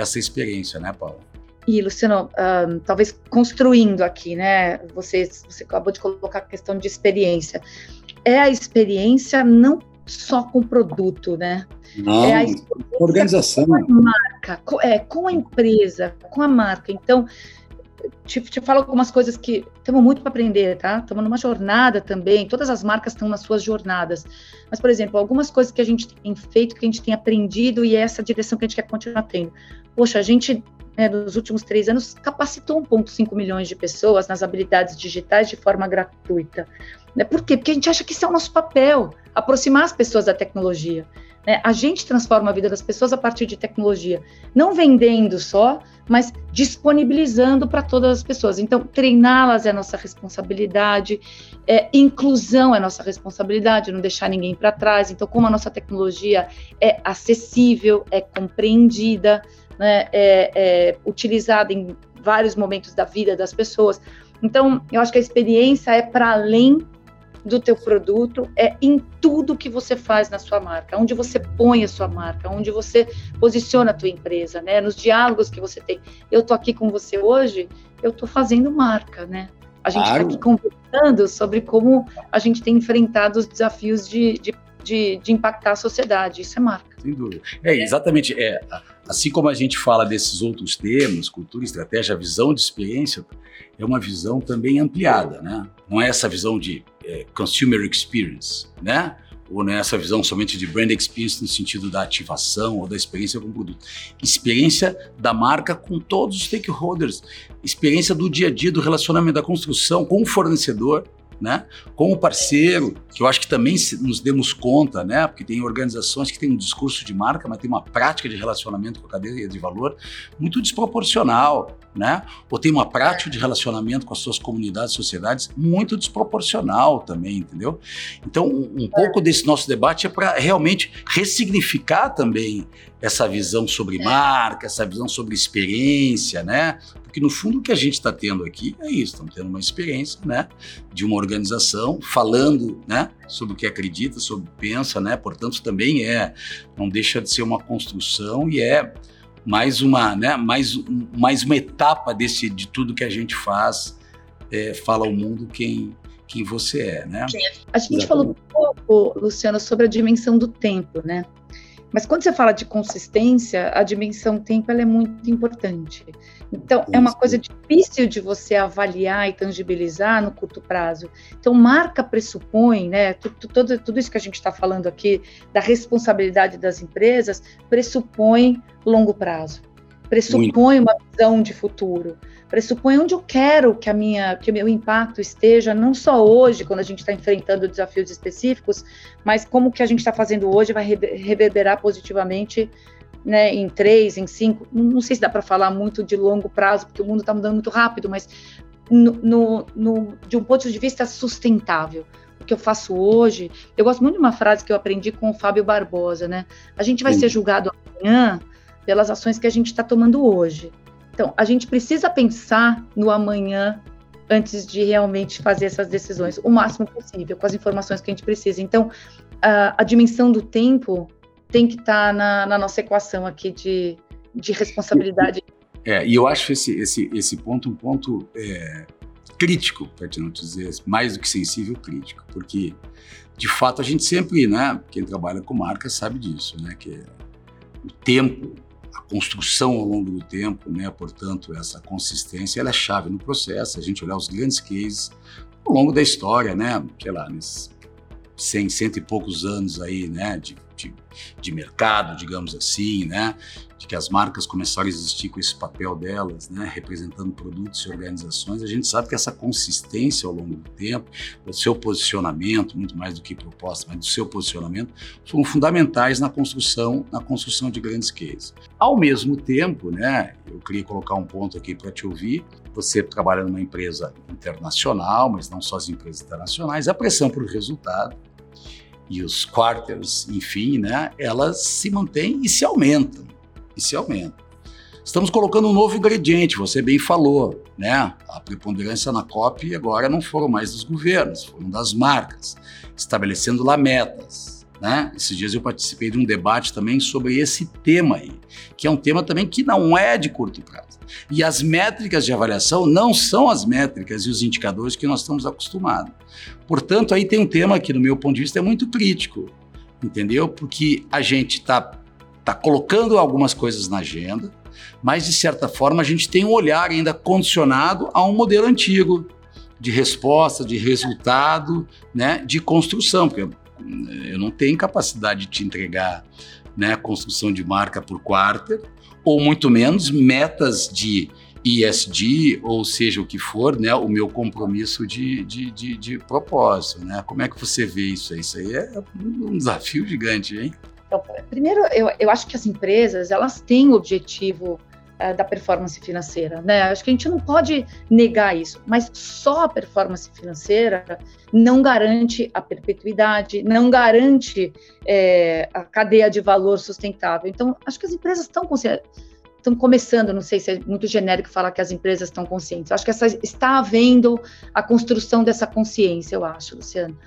essa experiência, né, Paulo? E, Luciano, um, talvez construindo aqui, né? Você, você acabou de colocar a questão de experiência. É a experiência não só com o produto, né? Não, é a organização. Com a marca, com, é, com a empresa, com a marca. Então, te, te falo algumas coisas que temos muito para aprender, tá? Estamos numa jornada também, todas as marcas estão nas suas jornadas. Mas, por exemplo, algumas coisas que a gente tem feito, que a gente tem aprendido e é essa direção que a gente quer continuar tendo. Poxa, a gente né, nos últimos três anos, capacitou 1,5 milhões de pessoas nas habilidades digitais de forma gratuita. Né? Por quê? Porque a gente acha que isso é o nosso papel, aproximar as pessoas da tecnologia. Né? A gente transforma a vida das pessoas a partir de tecnologia, não vendendo só, mas disponibilizando para todas as pessoas. Então, treiná-las é nossa responsabilidade, é, inclusão é nossa responsabilidade, não deixar ninguém para trás. Então, como a nossa tecnologia é acessível, é compreendida, né, é, é, utilizada em vários momentos da vida das pessoas. Então, eu acho que a experiência é para além do teu produto, é em tudo que você faz na sua marca, onde você põe a sua marca, onde você posiciona a tua empresa, né? Nos diálogos que você tem. Eu tô aqui com você hoje, eu tô fazendo marca, né? A gente está aqui conversando sobre como a gente tem enfrentado os desafios de, de, de, de impactar a sociedade. Isso é marca. Sem dúvida. É, exatamente. É, assim como a gente fala desses outros temas, cultura, estratégia, a visão de experiência é uma visão também ampliada, né? Não é essa visão de é, consumer experience, né? ou nessa visão somente de brand experience no sentido da ativação ou da experiência com o produto. Experiência da marca com todos os stakeholders, experiência do dia a dia, do relacionamento da construção com o fornecedor, né? Com o parceiro, que eu acho que também nos demos conta, né? Porque tem organizações que têm um discurso de marca, mas tem uma prática de relacionamento com a cadeia de valor muito desproporcional, né? Ou tem uma prática de relacionamento com as suas comunidades, sociedades muito desproporcional também, entendeu? Então, um, um pouco desse nosso debate é para realmente ressignificar também essa visão sobre é. marca, essa visão sobre experiência, né? Porque no fundo o que a gente está tendo aqui é isso, estamos tendo uma experiência, né, de uma organização falando, né, sobre o que acredita, sobre o que pensa, né? Portanto, também é, não deixa de ser uma construção e é mais uma, né, mais, mais uma etapa desse de tudo que a gente faz, é, fala ao mundo quem quem você é, né? A gente Exatamente. falou um pouco, Luciano, sobre a dimensão do tempo, né? Mas quando você fala de consistência, a dimensão tempo é muito importante. Então, é uma coisa difícil de você avaliar e tangibilizar no curto prazo. Então, marca pressupõe, né? Tudo, tudo isso que a gente está falando aqui, da responsabilidade das empresas, pressupõe longo prazo, pressupõe muito. uma visão de futuro pressupõe onde eu quero que a minha que o meu impacto esteja não só hoje quando a gente está enfrentando desafios específicos mas como que a gente está fazendo hoje vai reverberar positivamente né, em três, em cinco, não sei se dá para falar muito de longo prazo, porque o mundo está mudando muito rápido, mas no, no, no, de um ponto de vista sustentável. O que eu faço hoje, eu gosto muito de uma frase que eu aprendi com o Fábio Barbosa, né? A gente vai Sim. ser julgado amanhã pelas ações que a gente está tomando hoje. Então, a gente precisa pensar no amanhã antes de realmente fazer essas decisões, o máximo possível, com as informações que a gente precisa. Então, a, a dimensão do tempo tem que estar tá na, na, nossa equação aqui de, de responsabilidade. É, e eu acho esse, esse, esse ponto um ponto é, crítico, para não dizer mais do que sensível, crítico, porque de fato a gente sempre, né, quem trabalha com marca sabe disso, né, que o tempo a construção ao longo do tempo, né? portanto, essa consistência ela é chave no processo. A gente olhar os grandes cases ao longo da história, né? sei lá, nesses 100, cento e poucos anos aí, né? de, de, de mercado, digamos assim, né? de que as marcas começaram a existir com esse papel delas, né, representando produtos e organizações, a gente sabe que essa consistência ao longo do tempo, do seu posicionamento, muito mais do que proposta, mas do seu posicionamento, foram fundamentais na construção, na construção de grandes cases. Ao mesmo tempo, né, eu queria colocar um ponto aqui para te ouvir, você trabalha numa empresa internacional, mas não só as empresas internacionais, a pressão por resultado e os quarters, enfim, né, elas se mantêm e se aumentam e se aumenta. Estamos colocando um novo ingrediente, você bem falou, né? A preponderância na COP agora não foram mais dos governos, foram das marcas, estabelecendo lá metas. Né? Esses dias eu participei de um debate também sobre esse tema aí, que é um tema também que não é de curto prazo. E as métricas de avaliação não são as métricas e os indicadores que nós estamos acostumados. Portanto, aí tem um tema que, no meu ponto de vista, é muito crítico, entendeu? Porque a gente está está colocando algumas coisas na agenda, mas de certa forma a gente tem um olhar ainda condicionado a um modelo antigo de resposta, de resultado, né, de construção, porque eu não tenho capacidade de te entregar né, construção de marca por quarter, ou muito menos metas de ESG, ou seja o que for, né, o meu compromisso de, de, de, de propósito. Né? Como é que você vê isso? Isso aí é um desafio gigante, hein? Então, primeiro, eu, eu acho que as empresas elas têm o objetivo da performance financeira, né? Acho que a gente não pode negar isso, mas só a performance financeira não garante a perpetuidade, não garante é, a cadeia de valor sustentável. Então, acho que as empresas estão estão começando, não sei se é muito genérico falar que as empresas estão conscientes. Eu acho que essa, está havendo a construção dessa consciência, eu acho, Luciano.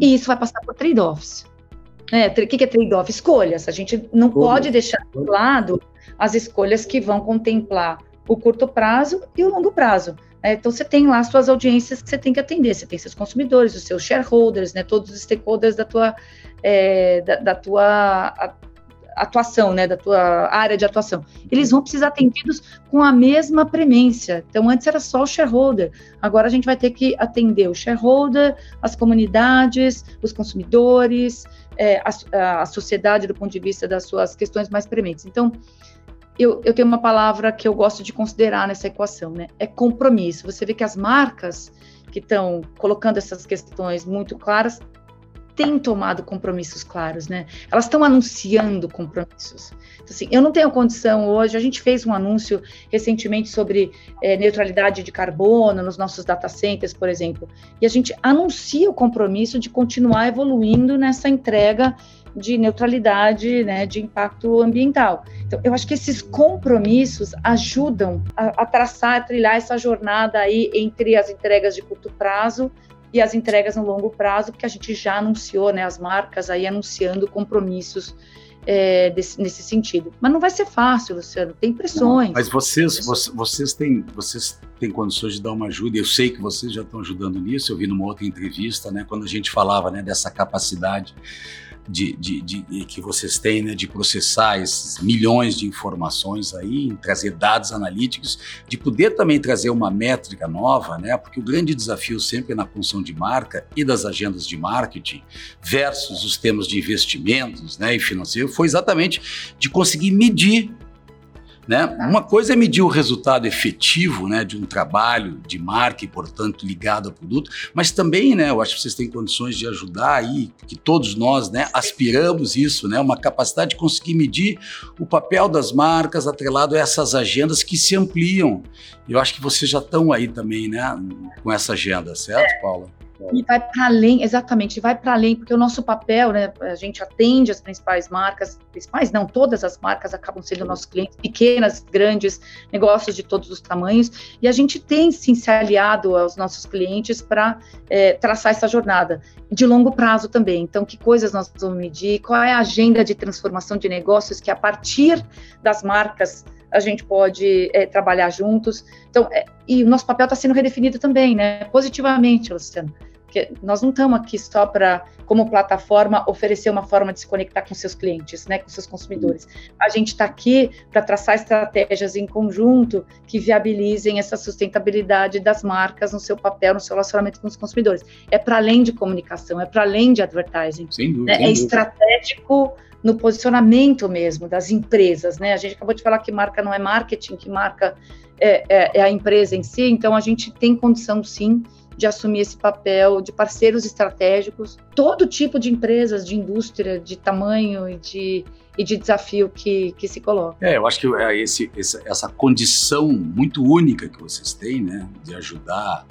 E isso vai passar por trade-offs. É, o que é trade-off? Escolhas. A gente não pode deixar de lado as escolhas que vão contemplar o curto prazo e o longo prazo. É, então, você tem lá suas audiências que você tem que atender. Você tem seus consumidores, os seus shareholders, né, todos os stakeholders da tua, é, da, da, tua, atuação, né, da tua área de atuação, eles vão precisar atendidos com a mesma premência. Então, antes era só o shareholder, agora a gente vai ter que atender o shareholder, as comunidades, os consumidores, é, a, a, sociedade do ponto de vista das suas questões mais prementes. Então, eu, eu tenho uma palavra que eu gosto de considerar nessa equação, né? É compromisso. Você vê que as marcas que estão colocando essas questões muito claras têm tomado compromissos claros, né? Elas estão anunciando compromissos. Então, assim, eu não tenho condição hoje. A gente fez um anúncio recentemente sobre é, neutralidade de carbono nos nossos data centers, por exemplo, e a gente anuncia o compromisso de continuar evoluindo nessa entrega de neutralidade, né, de impacto ambiental. Então, eu acho que esses compromissos ajudam a, a traçar, a trilhar essa jornada aí entre as entregas de curto prazo e as entregas no longo prazo, porque a gente já anunciou, né, as marcas aí anunciando compromissos é, desse, nesse sentido. Mas não vai ser fácil, Luciano, tem pressões. Não, mas vocês, vocês, vocês, têm, vocês têm condições de dar uma ajuda, eu sei que vocês já estão ajudando nisso, eu vi numa outra entrevista, né, quando a gente falava né, dessa capacidade de, de, de, que vocês têm né, de processar esses milhões de informações aí, trazer dados analíticos, de poder também trazer uma métrica nova, né? Porque o grande desafio sempre na função de marca e das agendas de marketing versus os temas de investimentos, né, e financeiro foi exatamente de conseguir medir né? Uma coisa é medir o resultado efetivo né, de um trabalho de marca e, portanto, ligado ao produto, mas também, né, eu acho que vocês têm condições de ajudar aí, que todos nós né, aspiramos isso, né, uma capacidade de conseguir medir o papel das marcas atrelado a essas agendas que se ampliam. Eu acho que vocês já estão aí também né, com essa agenda, certo, Paula? E vai para além, exatamente, vai para além, porque o nosso papel, né, a gente atende as principais marcas, principais não, todas as marcas acabam sendo nossos clientes, pequenas, grandes, negócios de todos os tamanhos, e a gente tem sim se aliado aos nossos clientes para é, traçar essa jornada, de longo prazo também. Então, que coisas nós vamos medir, qual é a agenda de transformação de negócios que a partir das marcas a gente pode é, trabalhar juntos. Então, é, e o nosso papel está sendo redefinido também, né? Positivamente, Luciano. Porque nós não estamos aqui só para, como plataforma, oferecer uma forma de se conectar com seus clientes, né, com seus consumidores. A gente está aqui para traçar estratégias em conjunto que viabilizem essa sustentabilidade das marcas no seu papel, no seu relacionamento com os consumidores. É para além de comunicação, é para além de advertising. Sem dúvida. Né? É estratégico no posicionamento mesmo das empresas, né? A gente acabou de falar que marca não é marketing, que marca é, é, é a empresa em si, então a gente tem condição sim de assumir esse papel de parceiros estratégicos, todo tipo de empresas, de indústria, de tamanho e de, e de desafio que, que se coloca. É, eu acho que é esse, essa condição muito única que vocês têm, né, de ajudar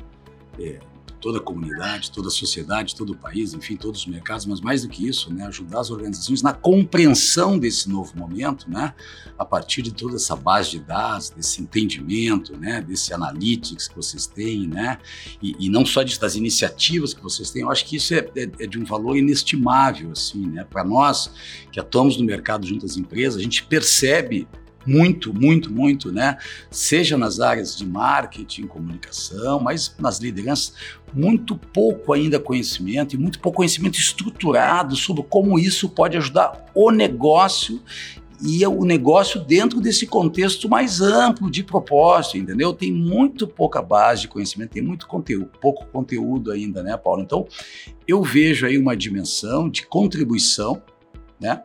é, toda a comunidade, toda a sociedade, todo o país, enfim, todos os mercados, mas mais do que isso, né, ajudar as organizações na compreensão desse novo momento, né, a partir de toda essa base de dados, desse entendimento, né, desse analytics que vocês têm, né, e, e não só das iniciativas que vocês têm, eu acho que isso é, é, é de um valor inestimável, assim, né, para nós que atuamos no mercado junto às empresas, a gente percebe muito, muito, muito, né? Seja nas áreas de marketing, comunicação, mas nas lideranças, muito pouco ainda conhecimento e muito pouco conhecimento estruturado sobre como isso pode ajudar o negócio e o negócio dentro desse contexto mais amplo de propósito, entendeu? Tem muito pouca base de conhecimento, tem muito conteúdo, pouco conteúdo ainda, né, Paulo? Então, eu vejo aí uma dimensão de contribuição né?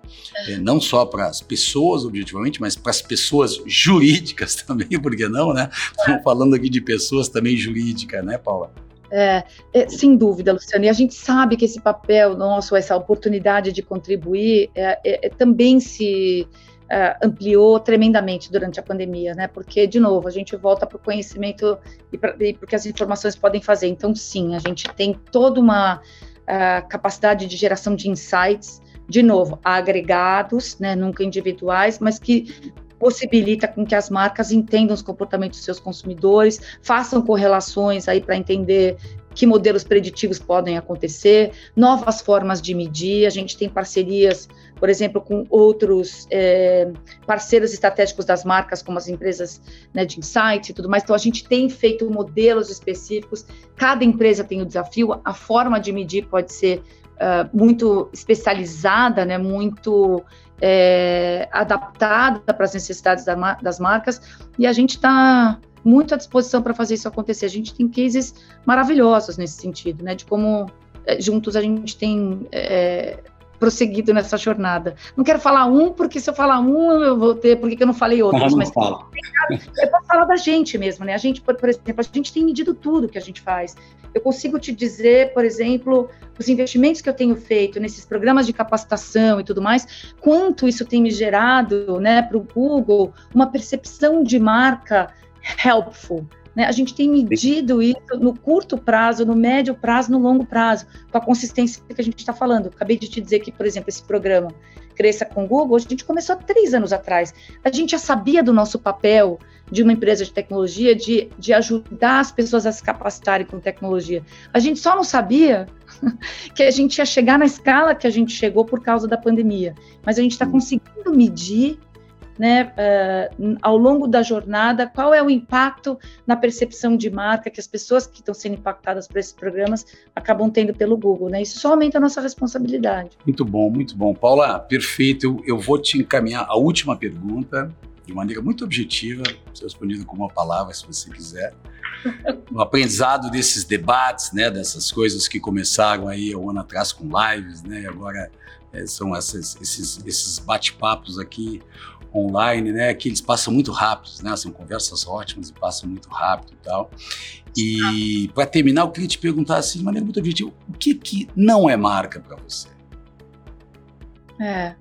É, não só para as pessoas, objetivamente, mas para as pessoas jurídicas também, por que não, né? Estamos falando aqui de pessoas também jurídicas, né, Paula? É, é, sem dúvida, Luciano. E a gente sabe que esse papel nosso, essa oportunidade de contribuir, é, é, é também se ampliou tremendamente durante a pandemia, né? Porque, de novo, a gente volta para o conhecimento e, para o que as informações podem fazer. Então, sim, a gente tem toda uma capacidade de geração de insights de novo, agregados, né, nunca individuais, mas que possibilita com que as marcas entendam os comportamentos dos seus consumidores, façam correlações aí para entender que modelos preditivos podem acontecer, novas formas de medir. A gente tem parcerias, por exemplo, com outros é, parceiros estratégicos das marcas, como as empresas né, de insights e tudo mais. Então, a gente tem feito modelos específicos. Cada empresa tem o um desafio, a forma de medir pode ser uh, muito especializada, né, muito é, adaptada para as necessidades da, das marcas, e a gente está muito à disposição para fazer isso acontecer. A gente tem cases maravilhosos nesse sentido, né, de como é, juntos a gente tem é, prosseguido nessa jornada. Não quero falar um, porque se eu falar um, eu vou ter, porque eu não falei outros, não, mas fala. eu posso falar da gente mesmo, né? A gente, por, por, exemplo, a gente tem medido tudo que a gente faz. Eu consigo te dizer, por exemplo, os investimentos que eu tenho feito nesses programas de capacitação e tudo mais, quanto isso tem me gerado, né, para o Google, uma percepção de marca helpful, né? A gente tem medido isso no curto prazo, no médio prazo, no longo prazo, com a consistência que a gente está falando. Acabei de te dizer que, por exemplo, esse programa Cresça com Google, a gente começou há três anos atrás. A gente já sabia do nosso papel de uma empresa de tecnologia, de, de ajudar as pessoas a se capacitarem com tecnologia. A gente só não sabia que a gente ia chegar na escala que a gente chegou por causa da pandemia. Mas a gente está conseguindo medir né, uh, ao longo da jornada, qual é o impacto na percepção de marca que as pessoas que estão sendo impactadas por esses programas acabam tendo pelo Google, né? Isso só aumenta a nossa responsabilidade. Muito bom, muito bom. Paula, perfeito. Eu, eu vou te encaminhar a última pergunta de maneira muito objetiva, respondido com uma palavra, se você quiser. No aprendizado desses debates, né, dessas coisas que começaram aí um ano atrás com lives, né, e agora é, são essas, esses, esses bate-papos aqui online, né? Que eles passam muito rápido, né? São conversas ótimas e passam muito rápido e tal. E para terminar, eu queria te perguntar assim, de maneira muito objetiva, o que que não é marca para você? É.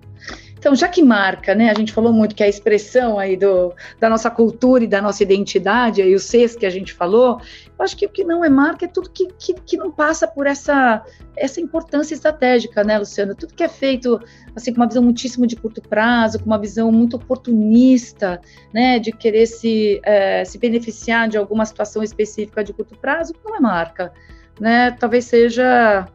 Então, já que marca, né, a gente falou muito que a expressão aí do, da nossa cultura e da nossa identidade, aí os Cs que a gente falou, eu acho que o que não é marca é tudo que, que, que não passa por essa, essa importância estratégica, né, Luciano? Tudo que é feito assim com uma visão muitíssimo de curto prazo, com uma visão muito oportunista, né, de querer se, é, se beneficiar de alguma situação específica de curto prazo, não é marca, né? Talvez seja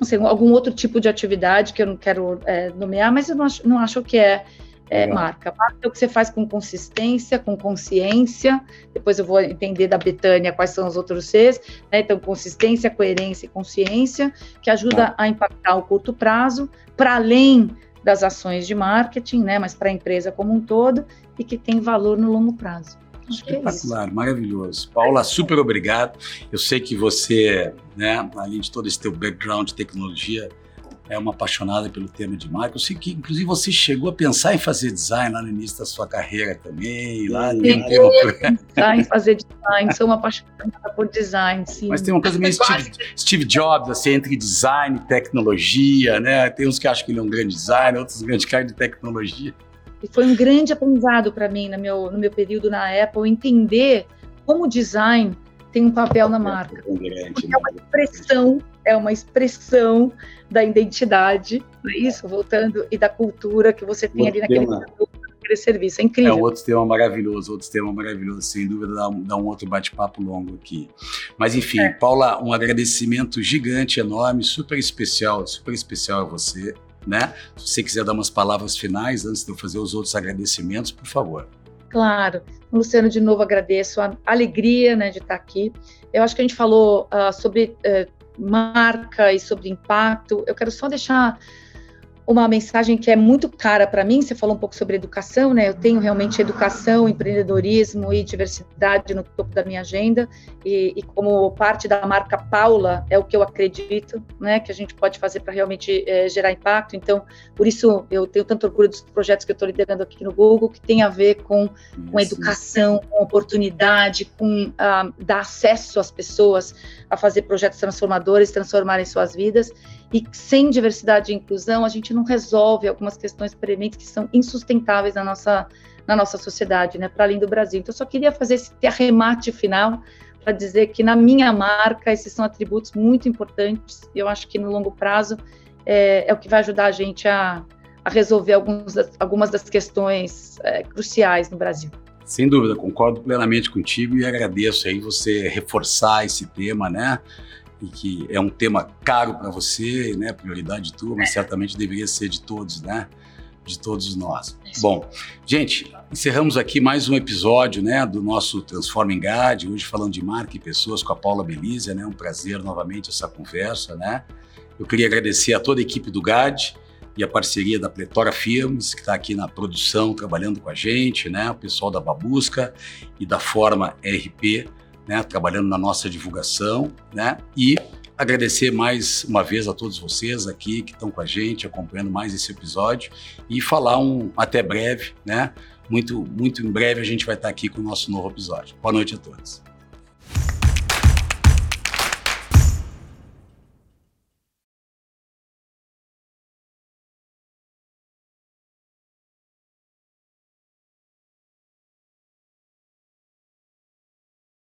não sei, algum outro tipo de atividade que eu não quero é, nomear, mas eu não acho, não acho que é, é marca. Marca é o que você faz com consistência, com consciência. Depois eu vou entender da Betânia quais são os outros Cs. Né? Então, consistência, coerência e consciência, que ajuda tá. a impactar o curto prazo, para além das ações de marketing, né? mas para a empresa como um todo, e que tem valor no longo prazo. Espetacular, é maravilhoso. Paula, super obrigado. Eu sei que você, né, além de todo esse teu background de tecnologia, é uma apaixonada pelo tema de marca. Eu sei que, inclusive, você chegou a pensar em fazer design lá no início da sua carreira também. Lá sim, tem pensar em fazer design, sou uma apaixonada por design, sim. Mas tem uma coisa meio Steve, Steve, Jobs, assim, entre design e tecnologia, né? Tem uns que acham que ele é um grande designer, outros um grande cara de tecnologia. E foi um grande aprendizado para mim no meu, no meu período na Apple, entender como o design tem um papel na marca. Porque é uma expressão, é uma expressão da identidade, é isso, voltando, e da cultura que você tem ali naquele produto, naquele serviço. É incrível. É outro tema maravilhoso, outro tema maravilhoso, sem dúvida, dá um, dá um outro bate-papo longo aqui. Mas enfim, é. Paula, um agradecimento gigante, enorme, super especial, super especial a você né? Se você quiser dar umas palavras finais antes de eu fazer os outros agradecimentos, por favor. Claro. Luciano, de novo agradeço a alegria né, de estar aqui. Eu acho que a gente falou uh, sobre uh, marca e sobre impacto. Eu quero só deixar uma mensagem que é muito cara para mim. Você falou um pouco sobre educação, né? Eu tenho realmente educação, empreendedorismo e diversidade no topo da minha agenda. E, e como parte da marca Paula, é o que eu acredito, né? Que a gente pode fazer para realmente é, gerar impacto. Então, por isso eu tenho tanto orgulho dos projetos que eu estou liderando aqui no Google, que tem a ver com, com educação, com oportunidade, com ah, dar acesso às pessoas a fazer projetos transformadores, transformarem suas vidas. E sem diversidade e inclusão, a gente não resolve algumas questões prementes que são insustentáveis na nossa, na nossa sociedade, né, para além do Brasil. Então, eu só queria fazer esse arremate final para dizer que, na minha marca, esses são atributos muito importantes. E eu acho que, no longo prazo, é, é o que vai ajudar a gente a, a resolver alguns, algumas das questões é, cruciais no Brasil. Sem dúvida, concordo plenamente contigo e agradeço aí você reforçar esse tema, né? E que é um tema caro para você, né, prioridade tua, mas certamente deveria ser de todos, né, de todos nós. Bom, gente, encerramos aqui mais um episódio, né, do nosso Transforma em GAD, hoje falando de marca e pessoas com a Paula Belízia, né, um prazer novamente essa conversa, né. Eu queria agradecer a toda a equipe do GAD, e a parceria da Pletora Filmes, que está aqui na produção, trabalhando com a gente, né? O pessoal da Babusca e da Forma RP, né? Trabalhando na nossa divulgação, né? E agradecer mais uma vez a todos vocês aqui que estão com a gente, acompanhando mais esse episódio e falar um até breve, né? Muito, muito em breve a gente vai estar aqui com o nosso novo episódio. Boa noite a todos.